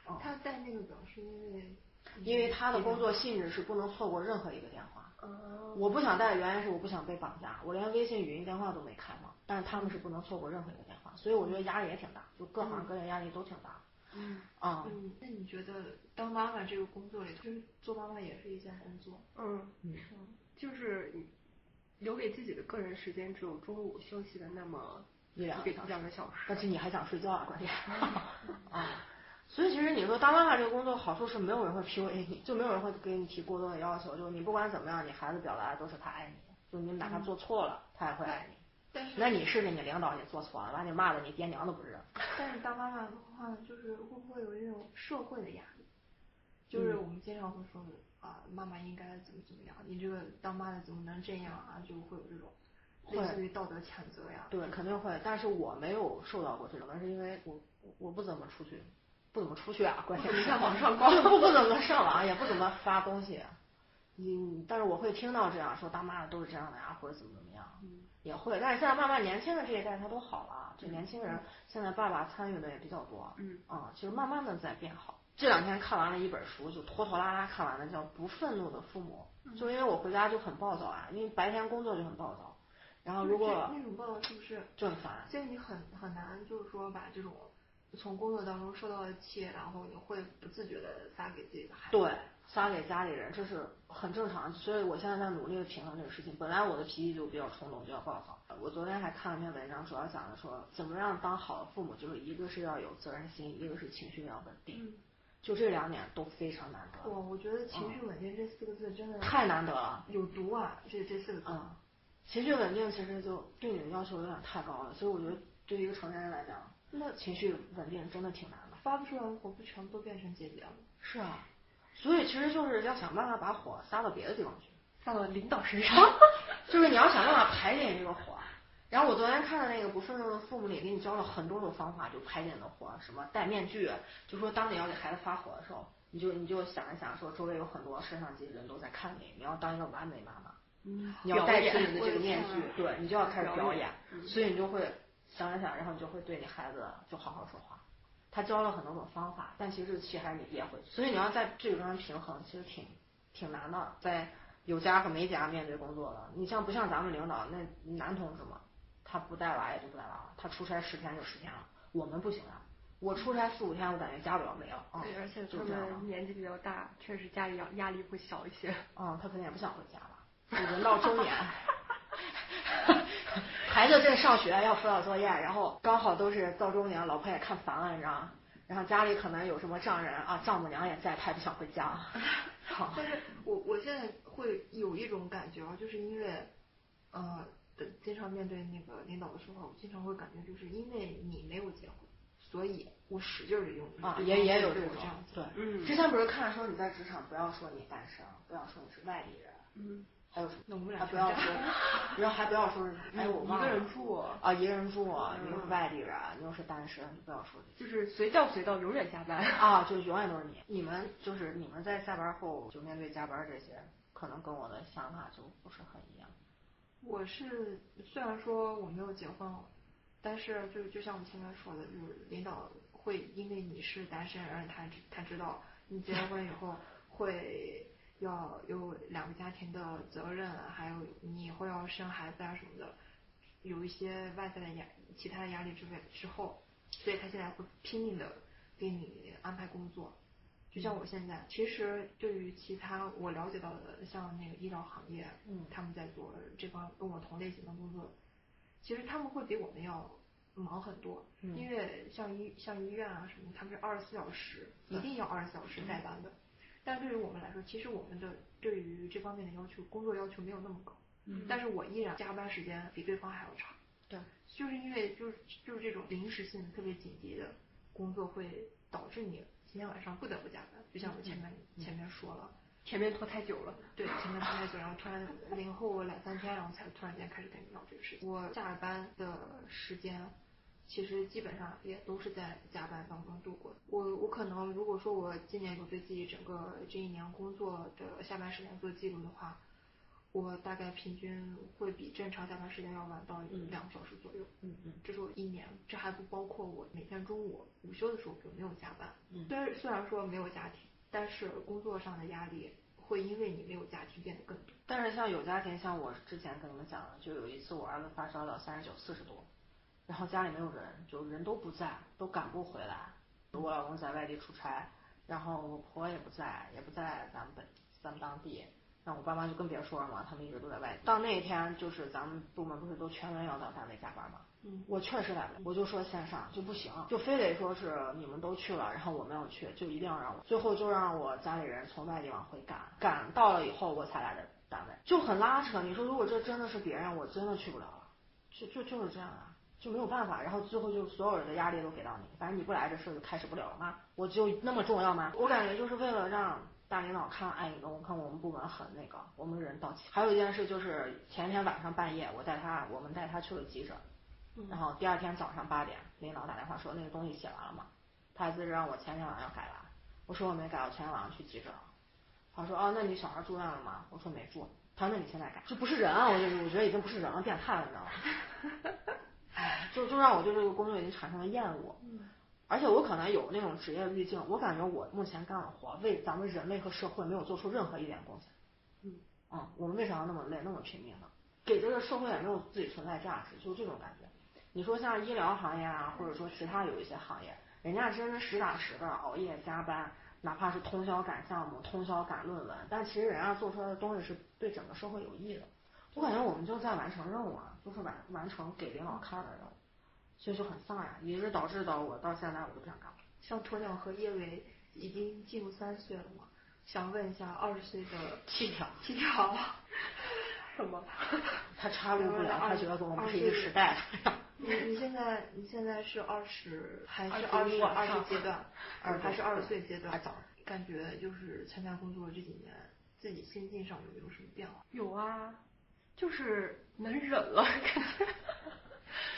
哦。他带那个表是因为因为他的工作性质是不能错过任何一个电话。哦，我不想带的原因是我不想被绑架，我连微信语音电话都没开嘛，但是他们是不能错过任何一个电话，所以我觉得压力也挺大，就各行各业压力都挺大。嗯。啊、嗯，那你觉得当妈妈这个工作里，就是做妈妈也是一件工作？嗯。嗯。就是留给自己的个人时间只有中午休息的那么一两个个小时。两个小时。而且你还想睡觉啊，关键。<laughs> 啊。所以其实你说当妈妈这个工作好处是没有人会 PUA 你，就没有人会给你提过多的要求，就是你不管怎么样，你孩子表达的都是他爱你，就你哪怕做错了，他也会爱你。但是那你是你领导你做错了，把你骂的你爹娘都不认。但是当妈妈的话，就是会不会有一种社会的压力？就是嗯我们经常会说啊，妈妈应该怎么怎么样，你这个当妈的怎么能这样啊？就会有这种类似于道德谴责呀。对，肯定会，但是我没有受到过这种，但是因为我我不怎么出去，不怎么出去啊，关键你在网上逛 <laughs> 不不怎么上网，也不怎么发东西。嗯，但是我会听到这样说，当妈的都是这样的呀，或者怎么怎么样，嗯也会。但是现在慢慢年轻的这一代他都好了，这年轻人现在爸爸参与的也比较多，嗯啊，其实慢慢的在变好。这两天看完了一本书，就拖拖拉拉看完了，叫《不愤怒的父母》，嗯就因为我回家就很暴躁啊，因为白天工作就很暴躁，然后如果那种暴躁是不是？就很烦。所以你很很难，就是说把这种从工作当中受到的气，然后你会不自觉的撒给自己的孩子。对，撒给家里人，这是很正常。所以我现在在努力的平衡这个事情。本来我的脾气就比较冲动，比较暴躁。我昨天还看了一篇文章，主要讲的说怎么样当好的父母，就是一个是要有责任心，一个是情绪要稳定。嗯，就这两点都非常难得，我我觉得情绪稳定这四个字真的太难得了。有毒啊！这这四个字。嗯，情绪稳定其实就对你的要求有点太高了，所以我觉得对于一个成年人来讲，那情绪稳定真的挺难的。发不出来的火，不全部都变成结节了？是啊，所以其实就是要想办法把火撒到别的地方去。撒到领导身上。<laughs> 就是你要想办法排解这个火。然后我昨天看的那个《不愤怒的父母》里，给你教了很多种方法，就排解你的火，什么戴面具，就说当你要给孩子发火的时候，你就你就想一想，说周围有很多摄像机人都在看你，你要当一个完美妈妈，嗯你要代替表演你的这个面具，对你就要开始表演，嗯所以你就会想一想，然后你就会对你孩子就好好说话。他教了很多种方法，但其实其实还是你憋回去，所以你要在这个中间平衡，其实挺挺难的，在有家和没家面对工作的，你像不像咱们领导那男同志嘛，他不带娃也就不带娃了，他出差十天就十天了，我们不行啊。我出差四五天，我感觉家都要没了。嗯，对，而且他们年纪比较大，确实家里压压力会小一些。嗯，他肯定也不想回家了，人到中年，<laughs> 孩子正上学要辅导作业，然后刚好都是到中年，老婆也看烦了，你知道吗？然后家里可能有什么丈人啊，丈母娘也在，他也不想回家。<laughs> 好，但是我我现在会有一种感觉啊，就是因为，呃，的经常面对那个领导的时候，我经常会感觉就是因为你没有结婚，所以我使劲的用啊，也也有这种这样子。对，嗯之前不是看说你在职场不要说你单身，不要说你是外地人，嗯，还有什么？那我们俩不要说，然后还不要说是，哎，<laughs> 我忘了一个人住啊，一个人住，你又是外地人，你又是单身，不要说。就是随叫随到，永远加班。啊，就永远都是你。你们就是你们在下班后就面对加班这些，可能跟我的想法就不是很一样。我是虽然说我没有结婚，但是就就像我们前面说的，就是领导会因为你是单身，而他他知道你结了婚以后会要有两个家庭的责任，还有你以后要生孩子啊什么的，有一些外在的压其他的压力之外之后，所以他现在会拼命的给你安排工作。就像我现在，其实对于其他我了解到的，像那个医疗行业，嗯他们在做这方跟我同类型的工作，其实他们会比我们要忙很多，嗯因为像医像医院啊什么，他们是二十四小时，一定要二十四小时在班的。但对于我们来说，其实我们的对于这方面的要求，工作要求没有那么高，嗯但是我依然加班时间比对方还要长。对，就是因为就是就是这种临时性特别紧急的工作，会导致你今天晚上不得不加班。就像我前面、前面说了，前面拖太久了。对，前面拖太久，然后突然零后两三天，然后才突然间开始跟你聊这个事情。我下了班的时间，其实基本上也都是在加班当中度过的。我我可能如果说我今年有对自己整个这一年工作的下班时间做记录的话，我大概平均会比正常下班时间要晚到两个小时左右。嗯嗯这是我一年，这还不包括我每天中午午休的时候有没有加班。嗯虽然虽然说没有家庭，但是工作上的压力会因为你没有家庭变得更多。但是像有家庭，像我之前跟你们讲的，就有一次我儿子发烧到三十九、四十多，然后家里没有人，就人都不在，都赶不回来。我老公在外地出差，然后我婆也不在，也不在咱们本咱们当地。那我爸妈就更别说了嘛，他们一直都在外地。到那一天，就是咱们部门不是都全员要到单位加班嘛？嗯我确实来不了，我就说线上就不行，就非得说是你们都去了，然后我没有去，就一定要让我。最后就让我家里人从外地往回赶，赶到了以后我才来的单位，就很拉扯。你说如果这真的是别人，我真的去不了了，就就就是这样啊，就没有办法。然后最后就所有人的压力都给到你，反正你不来这事儿就开始不了了吗？我就那么重要吗？我感觉就是为了让。大领导看，哎，我看我们部门很那个，我们人到齐。还有一件事就是前天晚上半夜，我带他，我们带他去了急诊，然后第二天早上八点，领导打电话说那个东西写完了吗？他还是让我前天晚上改完，我说我没改，我前天晚上去急诊了。他说哦，那你小孩住院了吗？我说没住。他说那你现在改，这不是人啊！我就我觉得已经不是人了，变态了，你知道吗？<laughs> 哎，就就让我对这个工作已经产生了厌恶。而且我可能有那种职业滤镜，我感觉我目前干的活为咱们人类和社会没有做出任何一点贡献。嗯，嗯，我们为啥要那么累，那么拼命呢？给这个社会也没有自己存在价值，就是这种感觉。你说像医疗行业啊，或者说其他有一些行业，人家真是实打实的熬夜加班，哪怕是通宵赶项目、通宵赶论文，但其实人家做出来的东西是对整个社会有益的。我感觉我们就在完成任务啊，就是完完成给领导看的。所以就很丧呀，也是导致到我到现在我都不想干了。像鸵鸟和叶伟已经进入三十岁了嘛，想问一下二十岁的七条，七条，<laughs> 什么？他插入不了，他觉得我们不是一个时代的。你你现在你现在是二十还是二十二十阶段，<laughs> 二还是二十岁阶段还早？感觉就是参加工作这几年，自己心境上有没有什么变化？有啊，就是能忍了，<laughs> 感觉。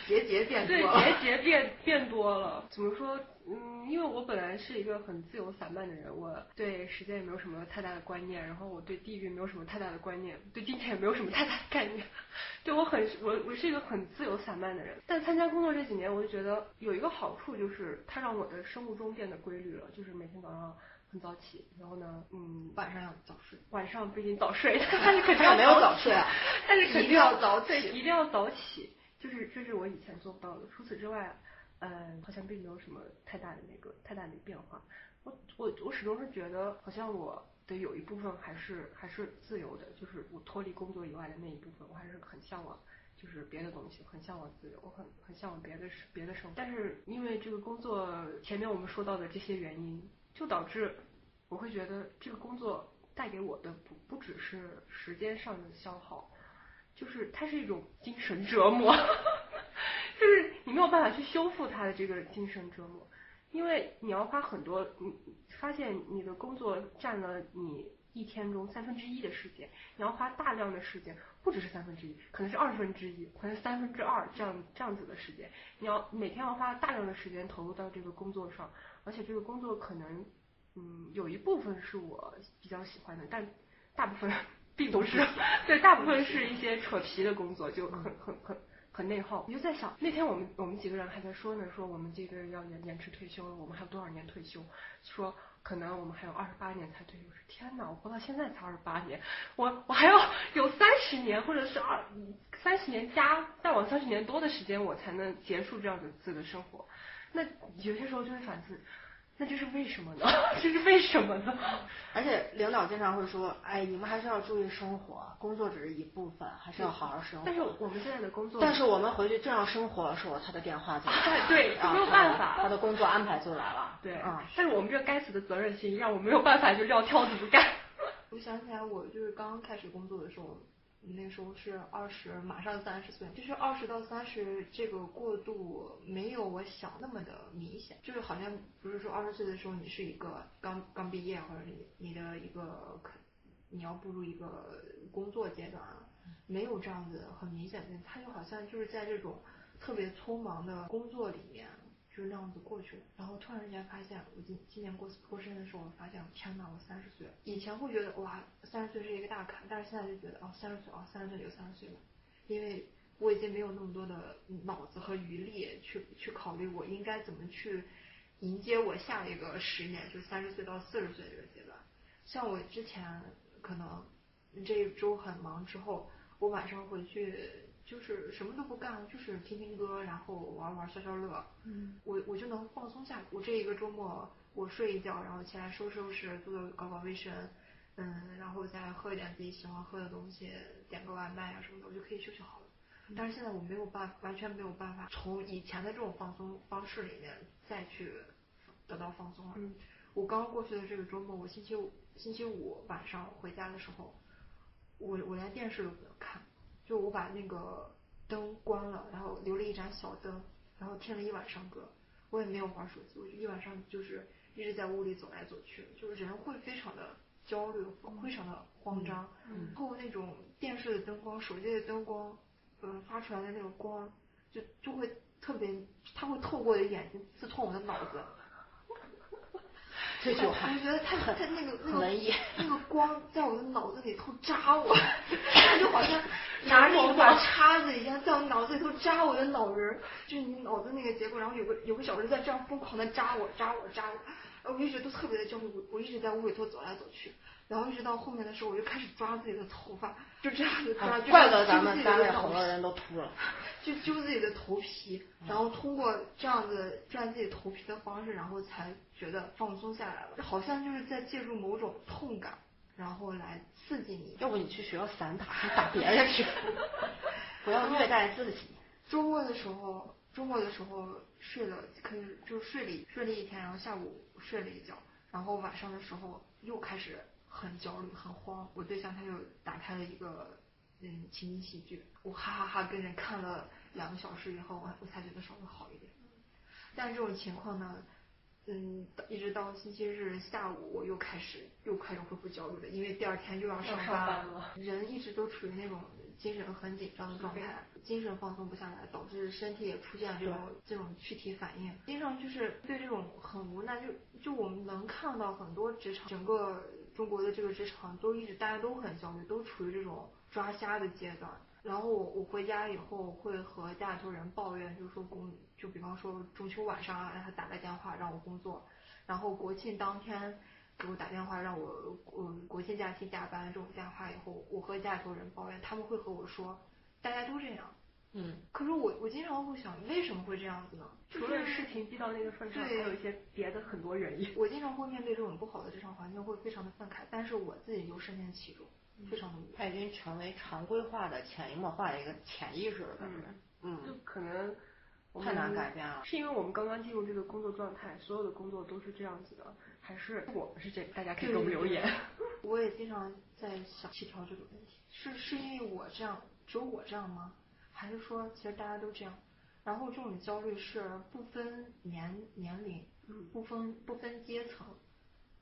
节节变多对，了。节节变变多了。怎么说？嗯，因为我本来是一个很自由散漫的人，我对时间也没有什么太大的观念，然后我对地域没有什么太大的观念，对金钱也没有什么太大的概念。<laughs> 对我很，我我是一个很自由散漫的人。但参加工作这几年，我就觉得有一个好处，就是它让我的生物钟变得规律了，就是每天早上很早起，然后呢，嗯，晚上要早睡。晚上不一定早睡，但是 <laughs> 肯定要没有早睡啊但是 <laughs> 肯定一定要早起对，一定要早起。就是这是我以前做不到的。除此之外，嗯，好像并没有什么太大的那个太大的变化。我我我始终是觉得，好像我的有一部分还是还是自由的，就是我脱离工作以外的那一部分，我还是很向往。就是别的东西，很向往自由，我很很向往别的别的生活。但是因为这个工作，前面我们说到的这些原因，就导致我会觉得这个工作带给我的不不只是时间上的消耗，就是它是一种精神折磨，<laughs> 就是你没有办法去修复它的这个精神折磨，因为你要花很多，你发现你的工作占了你一天中三分之一的时间，你要花大量的时间。不只是三分之一，可能是二分之一，可能三分之二这样这样子的时间，你要每天要花大量的时间投入到这个工作上，而且这个工作可能，嗯，有一部分是我比较喜欢的，但大部分并不是，<laughs> 对，大部分是一些扯皮的工作，就很很很很内耗。我就在想，那天我们我们几个人还在说呢，说我们这个要延延迟退休了，我们还有多少年退休？说。可能我们还有二十八年才退休。天哪，我活到现在才二十八年，我我还要有三十年，或者是二三十年加再往三十年多的时间，我才能结束这样的自己的生活。那有些时候就会反思。那这是为什么呢？<laughs> 这是为什么呢？<laughs> 而且领导经常会说：“哎，你们还是要注意生活，工作只是一部分，还是要好好生活。”但是我们现在的工作，但是我们回去正要生活的时候，他的电话就来对，没有办法，他的工作安排就来了。对，啊，但是我们这该死的责任心，让我没有办法就撂挑子不干。<laughs> 我想起来，我就是刚刚开始工作的时候。那时候是二十，马上三十岁，就是二十到三十这个过渡没有我想那么的明显，就是好像不是说二十岁的时候你是一个刚刚毕业或者你你的一个你要步入一个工作阶段，没有这样子很明显的，他就好像就是在这种特别匆忙的工作里面。就那样子过去了，然后突然之间发现，我今今年过过生日的时候，我发现，天呐，我三十岁。以前会觉得哇，三十岁是一个大坎，但是现在就觉得哦，三十岁哦，三十岁就三十岁了，因为我已经没有那么多的脑子和余力去去考虑我应该怎么去迎接我下一个十年，就三十岁到四十岁这个阶段。像我之前可能这一周很忙之后，我晚上回去。就是什么都不干，就是听听歌，然后玩玩消消乐。嗯，我我就能放松下来。我这一个周末，我睡一觉，然后起来收拾收拾，做做搞搞卫生，嗯，然后再喝一点自己喜欢喝的东西，点个外卖啊什么的，我就可以休息好了。但是现在我没有办，完全没有办法从以前的这种放松方式里面再去得到放松了。嗯，我刚过去的这个周末，我星期五星期五晚上回家的时候，我我连电视都不能看。就我把那个灯关了，然后留了一盏小灯，然后听了一晚上歌，我也没有玩手机，我就一晚上就是一直在屋里走来走去，就是人会非常的焦虑，非常的慌张，然后那种电视的灯光、手机的灯光，嗯，发出来的那个光，就就会特别，它会透过我的眼睛刺痛我的脑子。这就还我觉得他他那个那个那个光在我的脑子里头扎我，<laughs> 他就好像拿着一把 <laughs> 叉子一样在我脑子里头扎我的脑仁，就是你脑子那个结构，然后有个有个小人在这样疯狂的扎我扎我扎我，我一直都特别的焦虑，我我一直在屋里头走来走去，然后一直到后面的时候我就开始抓自己的头发，就这样子抓，怪不得咱们单位好多人都秃了，就揪自己的头皮，然后通过这样子转自己头皮的方式，然后才。觉得放松下来了，好像就是在借助某种痛感，然后来刺激你。要不你去学校散打，你打别人去，<laughs> 不要虐待自己。周末的时候，周末的时候睡了，可以就睡了睡了一天，然后下午睡了一觉，然后晚上的时候又开始很焦虑、很慌。我对象他就打开了一个嗯情景喜剧，我哈哈哈跟人看了两个小时以后，我我才觉得稍微好一点。但这种情况呢？嗯，一直到星期日下午，我又开始又开始恢复焦虑了，因为第二天又要上班了。人一直都处于那种精神很紧张的状态，精神放松不下来，导致身体也出现这种这种躯体反应。实际上就是对这种很无奈，就就我们能看到很多职场，整个中国的这个职场都一直大家都很焦虑，都处于这种抓瞎的阶段。然后我我回家以后会和家里头人抱怨，就是说工，就比方说中秋晚上啊，让他打个电话让我工作，然后国庆当天给我打电话让我，嗯，国庆假期加班这种电话以后，我和家里头人抱怨，他们会和我说，大家都这样，嗯，可是我我经常会想，为什么会这样子呢？除了事情逼到那个份上，还对有一些别的很多原因。我经常会面对这种不好的职场环境，会非常的愤慨，但是我自己又深陷其中，非常的无它已经成为常规化的、潜移默化的一个潜意识了，感觉。嗯就嗯，可能太难改变了是因为我们刚刚进入这个工作状态，所有的工作都是这样子的，还是我们是这？大家可以给我们留言。我也经常在想协调这个问题，是是因为我这样，只有我这样吗？还是说其实大家都这样？然后这种焦虑是不分年年龄，嗯不分不分阶层，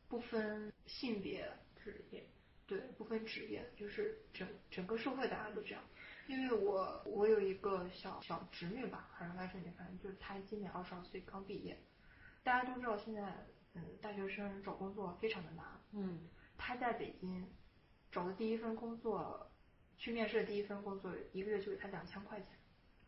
不分性别，职业，对，不分职业，就是整整个社会大家都这样。因为我我有一个小小侄女吧，还是外甥女，反正就是她今年二十二岁刚毕业。大家都知道现在嗯大学生找工作非常的难，嗯，他在北京找的第一份工作，去面试的第一份工作，一个月就给他两千块钱，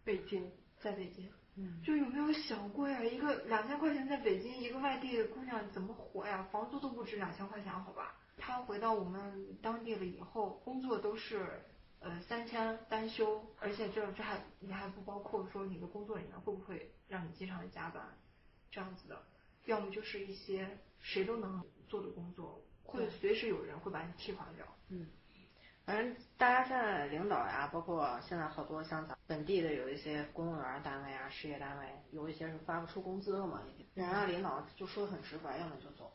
北京，在北京。嗯，就有没有想过呀？一个两千块钱在北京，一个外地的姑娘怎么活呀？房租都不止两千块钱，好吧？她回到我们当地了以后，工作都是呃三千单休，而且这这还你还不包括说你的工作里面会不会让你经常的加班，这样子的，要么就是一些谁都能做的工作，会随时有人会把你替换掉。嗯，反正大家现在领导呀，包括现在好多像咱本地的有一些公务员单位啊、事业单位，有一些是发不出工资了嘛，人家领导就说的很直白，要么就走，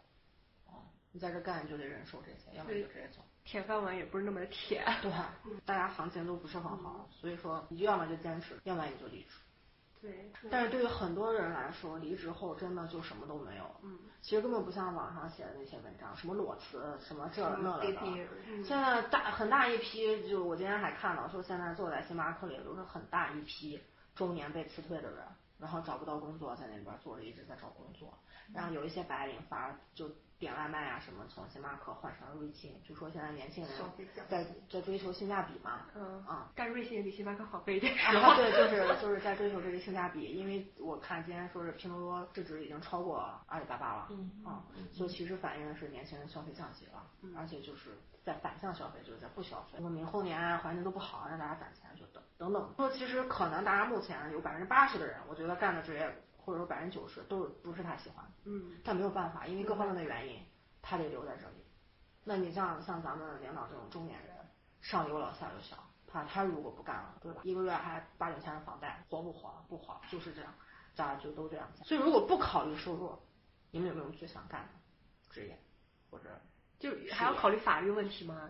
哦，你在这干你就得忍受这些，要么就直接走。铁饭碗也不是那么的铁。对，大家行情都不是很好，所以说你就要么就坚持，要么你就离职。对，但是对于很多人来说，离职后真的就什么都没有。嗯，其实根本不像网上写的那些文章，什么裸辞，什么这那的。DP 现在大很大一批，就我今天还看到说，现在坐在星巴克里都是很大一批中年被辞退的人，然后找不到工作，在那边坐着一直在找工作，然后有一些白领反而就点外卖啊什么，从星巴克换成了瑞幸，就说现在年轻人在在追求性价比嘛。嗯啊。干瑞幸也比星巴克好费一点。啊，对，就是就是在追求这个性价比，因为我看今天说是拼多多市值已经超过阿里巴巴了，嗯啊，所以其实反映的是年轻人消费降级了，而且就是在反向消费，就是在不消费，说明后年啊环境都不好，让大家攒钱就等等等。说其实可能大家目前有百分之八十的人，我觉得干的职业或者说百分之九十都不是他喜欢的，嗯，但没有办法，因为各方面的原因，他得留在这里。那你像像咱们领导这种中年人，上有老下有小，他他如果不干了，对吧？一个月还八九千的房贷，活不活？不活，就是这样，大家就都这样。所以如果不考虑收入，你们有没有最想干的职业，或者就还要考虑法律问题吗？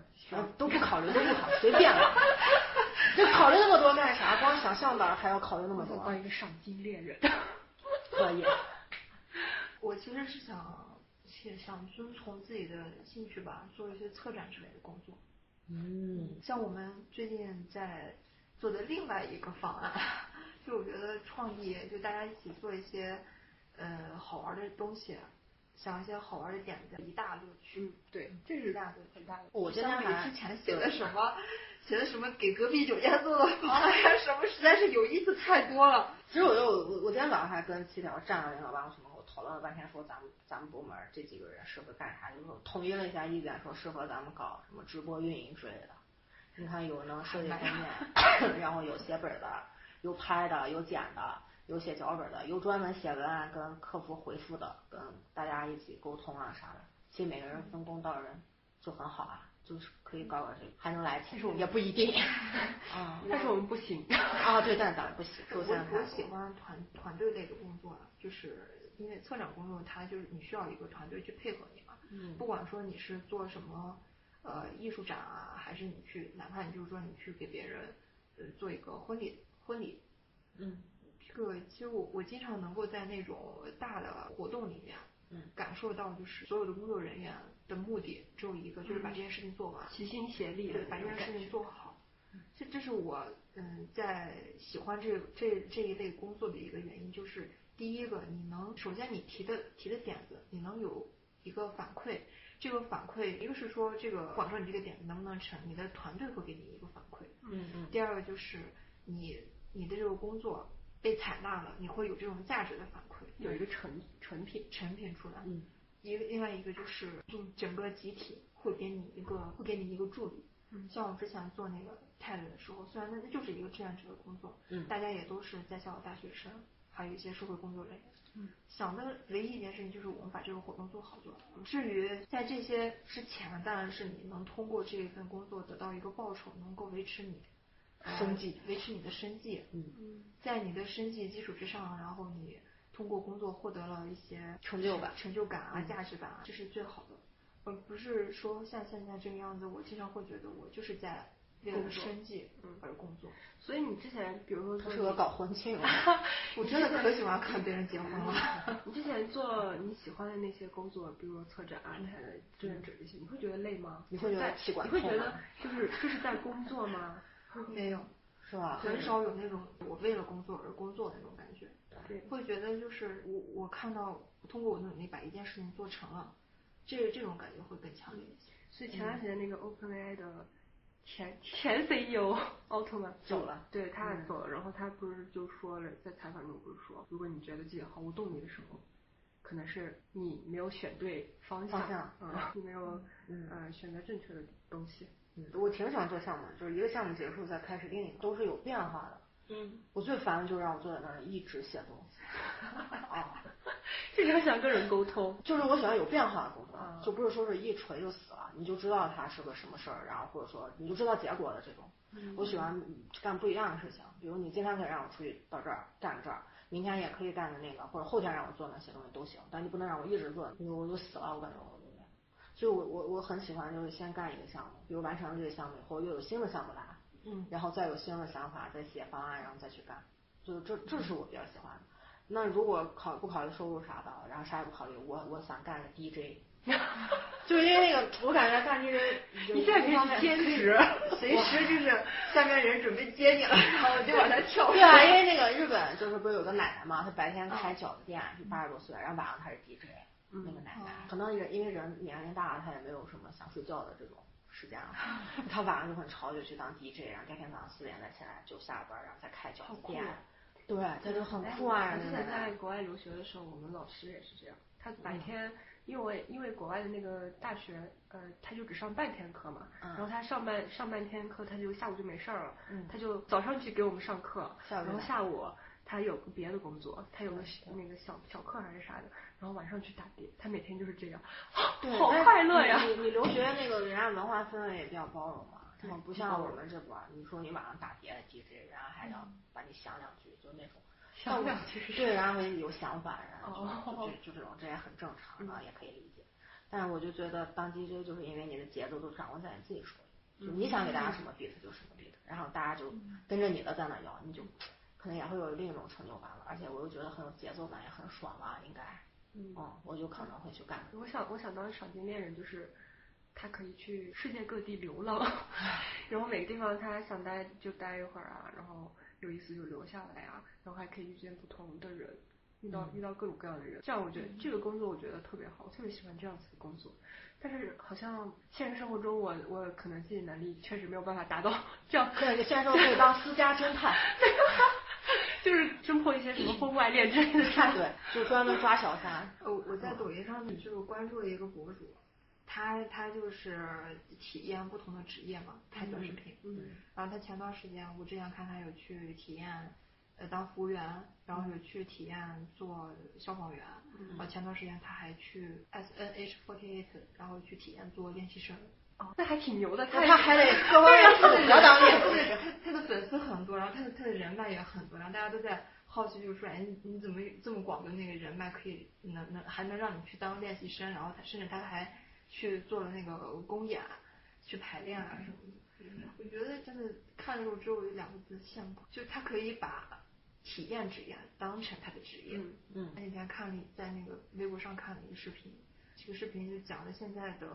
都不考虑，都不考虑，随便了。<laughs> 就考虑那么多干啥？光想象的还要考虑那么多当？一个赏金猎人。可以。<laughs> 我其实是想想想遵从自己的兴趣吧，做一些策展之类的工作。嗯像我们最近在做的另外一个方案，<laughs> 就我觉得创意，就大家一起做一些呃好玩的东西，想一些好玩的点子，一大乐趣。嗯，对，这是一大乐趣。很大的。我相比还之前写的什么，写的什么给隔壁酒店做的 <laughs> 方案呀，什么实在是有意思太多了。其实我就我我今天早上还跟七条站了领导办公室门口讨论了半天，说咱们咱们部门这几个人适合干啥，就是说统一了一下意见，说适合咱们搞什么直播运营之类的。你看有能设计封面，<laughs> 然后有写本的，有拍的，有剪的，有写脚本的，有专门写文案跟客服回复的，跟大家一起沟通啊啥的。其实每个人分工到人就很好啊，就是可以搞搞这个，还能来钱，也不一定。<laughs> 啊但是我们不行。啊，对，但是咱不行，我受限太多我喜欢团团队类的工作，就是因为策展工作，它就是你需要一个团队去配合你嘛。嗯不管说你是做什么呃艺术展啊，还是你去，哪怕你就是说你去给别人呃做一个婚礼婚礼，嗯这个其实我我经常能够在那种大的活动里面，嗯感受到就是所有的工作人员的目的只有一个，就是把这件事情做完。齐心协力把这件事情做好。这这是我嗯在喜欢这这这一类工作的一个原因，就是第一个，你能首先你提的提的点子，你能有一个反馈，这个反馈一个是说这个不管说你这个点子能不能成，你的团队会给你一个反馈。嗯嗯第二个就是你你的这个工作被采纳了，你会有这种价值的反馈，有一个成成品。成品出来。嗯一个另外一个就是，就整个集体会给你一个会给你一个助力，嗯像我之前做那个 TED 的时候，虽然那那就是一个志愿者的工作，嗯大家也都是在校的大学生，还有一些社会工作人员。嗯，想的唯一一件事情就是我们把这个活动做好就完了。至于在这些之前，当然是你能通过这一份工作得到一个报酬，能够维持你呃生计维持你的生计。嗯嗯在你的生计基础之上，然后你通过工作获得了一些成就感成就感啊、嗯价值感啊，这是最好的，而不是说像现在这个样子，我经常会觉得我就是在为了生计嗯而工作。所以你之前比如说适合搞婚庆。<laughs> 我真的可喜欢看别人结婚了。<laughs> 你之前做你喜欢的那些工作，比如说策展啊、台的志愿者这些，你会觉得累吗？你会觉得在气管你会觉得就是这是在工作吗？没有，是吧？很少有那种我为了工作而工作的那种感觉。对，会觉得就是我我看到通过我的努力把一件事情做成了，这这种感觉会更强烈一些。所以前段时间那个 OpenAI 的前前 CEO 奥特曼走了对他嗯走了，然后他不是就说了，在采访中不是说，如果你觉得自己毫无动力的时候，可能是你没有选对方向，方向嗯，你没有嗯呃选择正确的东西。嗯，我挺喜欢做项目的，就是一个项目结束再开始另一个，都是有变化的。嗯，我最烦的就是让我坐在那儿一直写东西。<laughs> 啊，这个想跟人沟通，就是我喜欢有变化的工作啊，就不是说是一锤就死了，你就知道它是个什么事儿，然后或者说你就知道结果的这种。我喜欢干不一样的事情，比如你今天可以让我出去到这儿干这儿，明天也可以干的那个，或者后天让我做那些东西都行，但你不能让我一直做，因为我就死了，我感觉我。所以我我我很喜欢就是先干一个项目，比如完成了这个项目以后，又有新的项目来，嗯。然后再有新的想法，再写方案，然后再去干，就这这是我比较喜欢的。那如果考不考虑收入啥的，然后啥也不考虑，我我想干个 DJ，<laughs> 就因为那个我感觉干 DJ，<laughs> 你现在可以兼职，<laughs> 随时就是下面人准备接你了，然后我就往下跳。对啊，因为那个。日本就是不是有个奶奶嘛，她白天开饺子店，就八十多岁，然后晚上她是 DJ，那个奶奶，可能也因为人年龄大了，她也没有什么想睡觉的这种时间了，<laughs> 她晚上就很潮，就去当 DJ，然后第二天早上四点再起来就下班，然后再开饺子店，对，他就很酷啊，我之前那个奶奶。在国外留学的时候，我们老师也是这样，他白天因为因为国外的那个大学，呃，他就只上半天课嘛，嗯。然后他上半上半天课，他就下午就没事儿了，嗯。他就早上去给我们上课，然后下午他有个别的工作，他有个那个小小课还是啥的，然后晚上去打碟，他每天就是这样，对，好快乐呀！你你你留学那个人家文化氛围也比较包容嘛，他们不像我们这边，你说你晚上打碟 DJ，然后还要把你想两句，就那种。想两句对，然后有想法，然后哦就就就这种，这也很正常啊，也可以理解。但是我就觉得当 DJ 就是因为你的节奏都掌握在你自己手里，就你想给大家什么 beat 就什么 beat，然后大家就跟着你的在那摇，你就可能也会有另一种成就感了。而且我又觉得很有节奏感，也很爽吧，应该，嗯嗯，我就可能会去干。我想，我想当赏金猎人，就是他可以去世界各地流浪，<laughs> 然后每个地方他想待就待一会儿啊，然后有意思就留下来啊，然后还可以遇见不同的人，遇到遇到各种各样的人，这样我觉得这个工作我觉得特别好，我特别喜欢这样子的工作。但是好像现实生活中我我可能自己能力确实没有办法达到这样，对，现在说可以当私家侦探，<laughs> 就是侦破一些什么婚外恋之类的事。对，就专门抓小三。呃，我在抖音上面就是关注了一个博主，他他就是体验不同的职业嘛，拍短视频。嗯然后他前段时间，我之前看他有去体验，呃，当服务员，然后有去体验做消防员。然后前段时间他还去 S N H forty eight，然后去体验做练习生。哦，那还挺牛的，他他还得各方面呀不怎么当练习对，他他的粉丝很多，然后他的他的人脉也很多，然后大家都在好奇，就是说，哎，你你怎么有这么广的那个人脉，可以能能还能让你去当练习生，然后他甚至他还去做了那个公演，去排练啊什么的。我觉得真的看的时候只有两个字羡慕，就他可以把体验职业当成他的职业。嗯嗯那天看了在那个微博上看了一个视频，这个视频就讲了现在的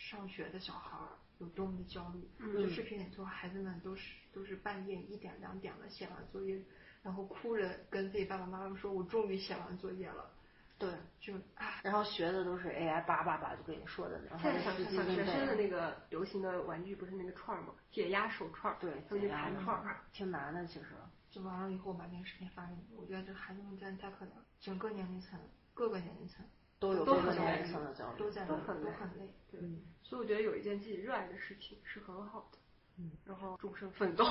上学的小孩儿有多么的焦虑。嗯就视频里头孩子们都是都是半夜一点两点了写完作业，然后哭着跟自己爸爸妈妈说：“我终于写完作业了。对，”就啊，然后学的都是 AI 叭叭叭就跟你说的那种，现在小学生的那个流行的玩具不是那个串儿吗？解压手串儿，对，他们就解盘串儿。挺难的，其实。就完了以后我把那个视频发给你，我觉得这孩子们真的太可怜了，整个年龄层，各个年龄层都有都很累层的焦虑，都在都都很累很累。对嗯，所以我觉得有一件自己热爱的事情是很好的，嗯，然后终身奋斗。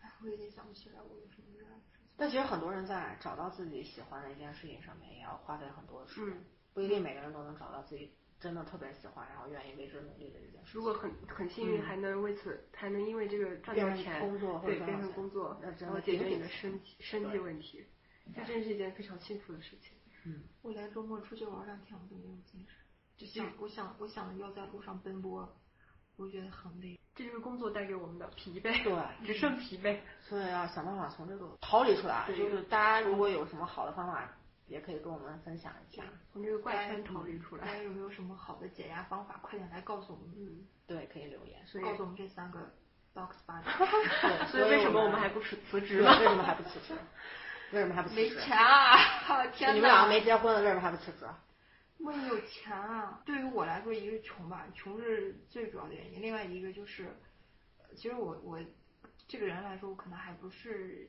哎，我已经想不起来我有什么热爱的事情。但其实很多人在找到自己喜欢的一件事情上面，也要花费很多的时间，嗯不一定每个人都能找到自己真的特别喜欢，然后愿意为之努力的一件事。如果很很幸运，嗯还能为此还能因为这个赚到钱，工作或者对，变成工作，那真的然后解决你的生生计问题，这真是一件非常幸福的事情。嗯，我连周末出去玩两天我都没有精神，就想我想我想要在路上奔波，我觉得很累。这就是工作带给我们的疲惫，对只剩疲惫。所以要想办法从这个逃离出来。就是大家如果有什么好的方法，也可以跟我们分享一下。从这个怪圈逃离出来。大家有没有什么好的解压方法？快点来告诉我们，嗯，对，可以留言。告诉我们这三个 box body。对，<laughs> 所以为什么我们还不辞辞职呢？为什么还不辞职？为什么还不辞职？没钱啊！天呐！你们两个没结婚了，为什么还不辞职？我有钱啊！对于我来说，一个是穷吧，穷是最主要的原因。另外一个就是，呃其实我我这个人来说，我可能还不是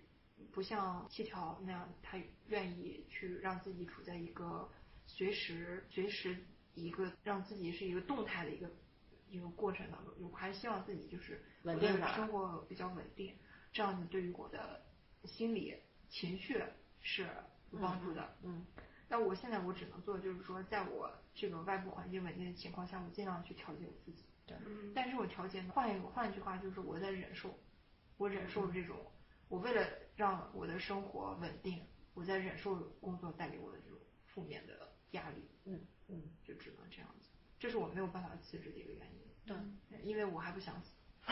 不像七条那样，他愿意去让自己处在一个随时随时一个让自己是一个动态的一个一个过程当中。我还是希望自己就是稳定的生活比较稳定，这样子对于我的心理情绪是有帮助的。嗯但我现在我只能做的就是说，在我这个外部环境稳定的情况下，我尽量去调节我自己。对嗯但是我调节呢，换一个换一句话就是我在忍受，我忍受这种，我为了让我的生活稳定，我在忍受工作带给我的这种负面的压力，嗯嗯，就只能这样子。这是我没有办法辞职的一个原因。对，因为我还不想死。<laughs>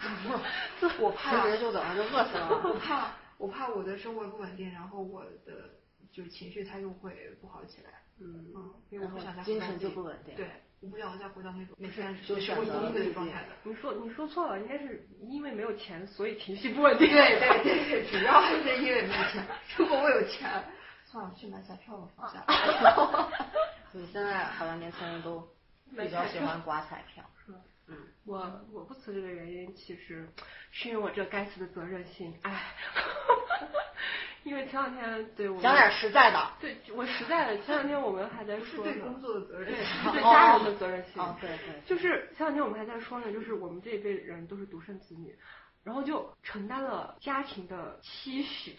<laughs> 我怕辞职就等着就饿死了我。怕我怕我的生活不稳定，然后我的就情绪它又会不好起来。嗯，嗯，因为我不想再精神那就不稳定对，我不想再回到那种每天就选择一个自己状态的。你说你说错了，应该是因为没有钱，所以情绪不稳定。对对对对，主要还是因为没有钱。如果我有钱，算了，去买彩票吧，放下。<laughs> 所以现在好像年轻人都比较喜欢刮彩票。是我我不辞职的原因，其实是因为我这该死的责任心，唉，<laughs> 因为前两天对我讲点实在的。对我实在的，前两天我们还在不是说对工作的责任对，心对 <laughs> 家人的责任心。哦，对对，就是前两天我们还在说呢，就是我们这一辈人都是独生子女，然后就承担了家庭的期许，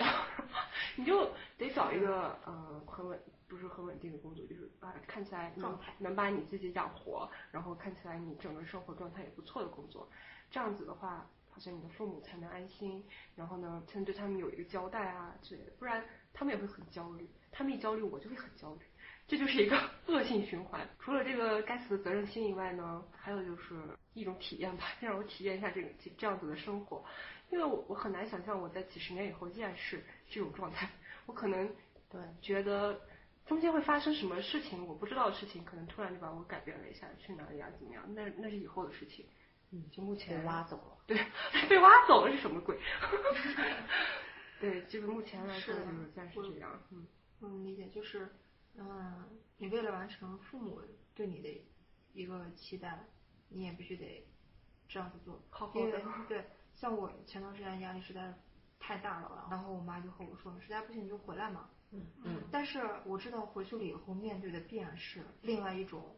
<laughs> 你就得找一个呃很稳，不是很稳定的工作，就是啊看起来状态能把你自己养活，然后看起来你整个生活状态也不错的工作，这样子的话，好像你的父母才能安心，然后呢才能对他们有一个交代啊之类的，不然他们也会很焦虑，他们一焦虑我就会很焦虑。这就是一个 <laughs> 恶性循环。除了这个该死的责任心以外呢，还有就是一种体验吧，<laughs> 让我体验一下这个这这样子的生活，因为我我很难想象我在几十年以后依然是这种状态。我可能对觉得中间会发生什么事情，我不知道的事情，可能突然就把我改变了一下，去哪里啊，怎么样？那那是以后的事情。嗯，就目前被挖走了。对，<laughs> 被挖走了是什么鬼？<laughs> 对，就是目前来说就是暂时这样，嗯。嗯，理解就是，嗯，你为了完成父母对你的一个期待，你也必须得这样子做。好好的对，像我前段时间压力实在太大了，然后我妈就和我说，实在不行你就回来嘛。嗯嗯，但是我知道回去了以后面对的必然是另外一种，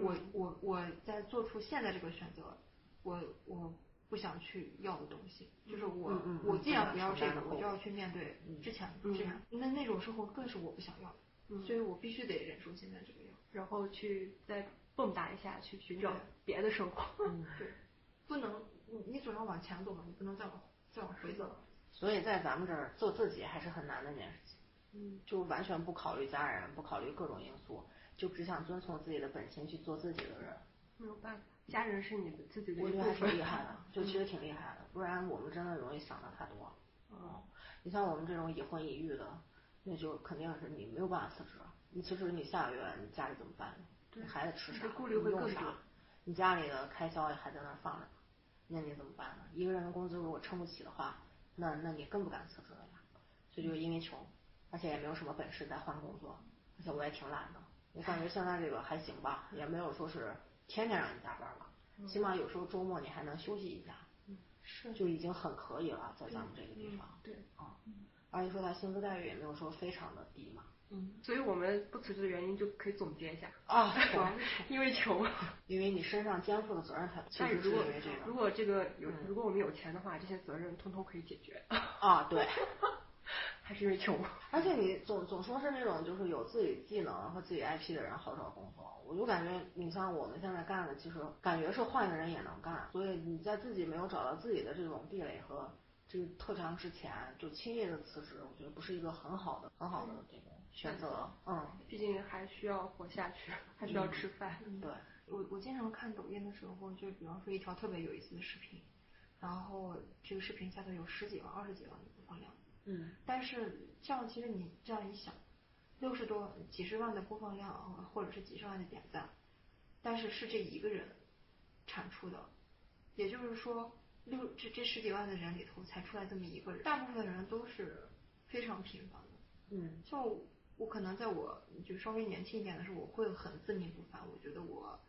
我嗯我我在做出现在这个选择，我我不想去要的东西，就是我、我既然不要这个，我就要去面对之前嗯之前那那种生活更是我不想要的，嗯所以我必须得忍受现在这个样。然后去再蹦跶一下，去寻找别的生活。嗯对，不能你你总要往前走嘛，你不能再往再往回走。所以在咱们这儿做自己还是很难的一件事情。嗯，就完全不考虑家人，不考虑各种因素，就只想遵从自己的本心去做自己的人，没有办法，家人是你的自己的我觉得还。挺厉害的，<laughs> 就其实挺厉害的，不然我们真的容易想的太多。嗯，你像我们这种已婚已育的，那就肯定是你没有办法辞职，你辞职你下个月你家里怎么办？你孩子吃啥？顾虑会你用啥更多？你家里的开销还在那儿放着呢，那你怎么办呢？一个人的工资如果撑不起的话，那那你更不敢辞职了呀。所以就是因为穷，而且也没有什么本事再换工作，而且我也挺懒的。我感觉现在这个还行吧，也没有说是天天让你加班吧，起码有时候周末你还能休息一下，是就已经很可以了，在咱们这个地方。对，啊，而且说他薪资待遇也没有说非常的低嘛。嗯，所以我们不辞职的原因就可以总结一下，<laughs> 啊。因为穷。<laughs> 因为你身上肩负的责任很多，其实是但是如果因为这个。如果这个有嗯如果我们有钱的话，这些责任通通可以解决。啊，对。<laughs> 还是因为穷。<laughs> 而且你总总说是那种就是有自己技能和自己 IP 的人好找工作，我就感觉你像我们现在干的，其实感觉是换一个人也能干，所以你在自己没有找到自己的这种壁垒和这个特长之前，就轻易的辞职，我觉得不是一个很好的很好的这个选择。嗯，毕竟还需要活下去，还需要吃饭。对，我我经常看抖音的时候，就比方说一条特别有意思的视频，然后这个视频下头有十几万、二十几万嗯。但是这样其实你这样一想，六十多、几十万的播放量，呃或者是几十万的点赞，但是是这一个人产出的，也就是说，六这这十几万的人里头才出来这么一个人，大部分人都是非常平凡的。嗯。像我我可能在我就稍微年轻一点的时候，我会很自命不凡，我觉得我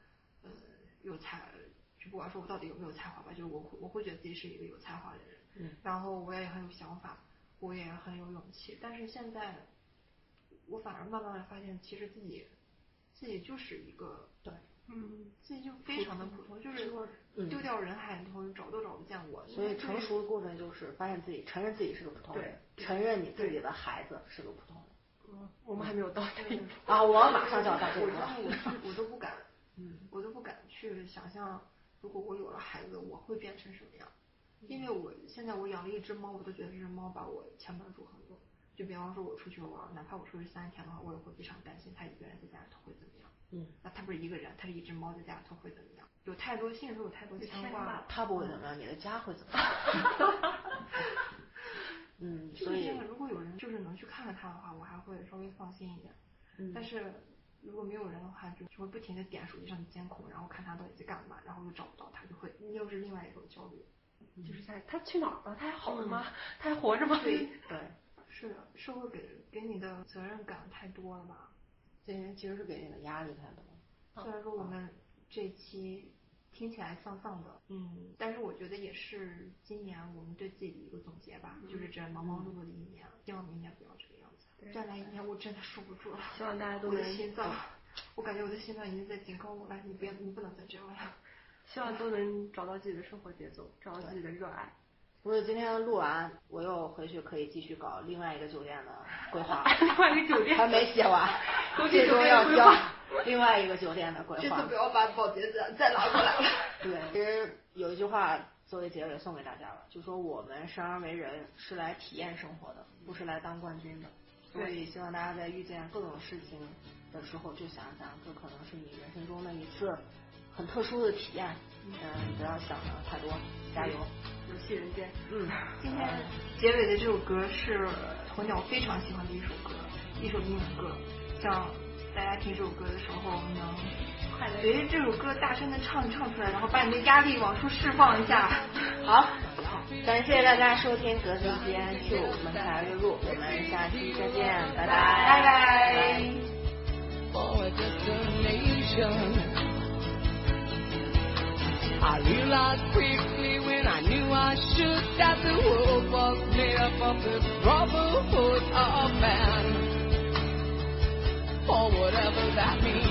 呃有才，就不管说我到底有没有才华吧，就是我会我会觉得自己是一个有才华的人，嗯。然后我也很有想法，我也很有勇气，但是现在我反而慢慢的发现，其实自己自己就是一个对，嗯，自己就非常的普通，就是说丢掉人海里头找都找不见我，所以成熟的过程就是发现自己承认自己是个普通人，承认你自己的孩子是个普通人。嗯我们还没有到那一步。啊，我马上就要到这我个了。我我都不敢，<laughs> 嗯我都不敢去想象，如果我有了孩子，我会变成什么样。因为我现在我养了一只猫，我都觉得这只猫把我牵绊住很多。就比方说我出去玩，哪怕我出去三天的话，我也会非常担心它一个人在家里头会怎么样。嗯，那它不是一个人，它是一只猫在家里头会怎么样？有太多心里头有太多牵挂了。他不会怎么样，你的家会怎么样？<laughs> 嗯，<laughs> 所以如果有人就是能去看看它的话，我还会稍微放心一点。嗯但是如果没有人的话，就就会不停的点手机上的监控，然后看他到底在干嘛，然后又找不到他，就会又是另外一种焦虑。就是在他去哪儿了？他还好着吗？他还活着吗？对，<laughs> 对，是的，社会给给你的责任感太多了吧？这些其实是给你的压力太多。虽然说我们这一期听起来丧丧的，嗯，但是我觉得也是今年我们对自己的一个总结吧，就是这忙忙碌碌的一年，希望明年不要这个样子。再来一年我真的受不住了，希望大家都我的能心脏，我感觉我的心脏已经在警告我了，你别，你不能再这样了。希望都能找到自己的生活节奏，找到自己的热爱。不是今天录完，我又回去可以继续搞另外一个酒店的规划，<laughs> 另外一个酒店还没写完，国际最酒店终要交另外一个酒店的规划这次不。要把保洁再再拉过来了。<laughs> 对，其实有一句话作为结尾送给大家了，就说我们生而为人是来体验生活的，不是来当冠军的。所以希望大家在遇见各种事情的时候，就想想这可能是你人生中的一次很特殊的体验。嗯，不要想的太多，加油。游戏人间。嗯，今天结尾的这首歌是鸵鸟非常喜欢的一首歌，一首英文歌，希望大家听这首歌的时候能快乐随着这首歌大声的唱唱出来，然后把你的压力往出释放一下。<laughs> 好，感谢大家收听《格子间 Q 门凯尔月录》，我们下期再见，拜拜，拜拜。I realized quickly when I knew I should that the world was made up of this brotherhood of man. Or whatever that means.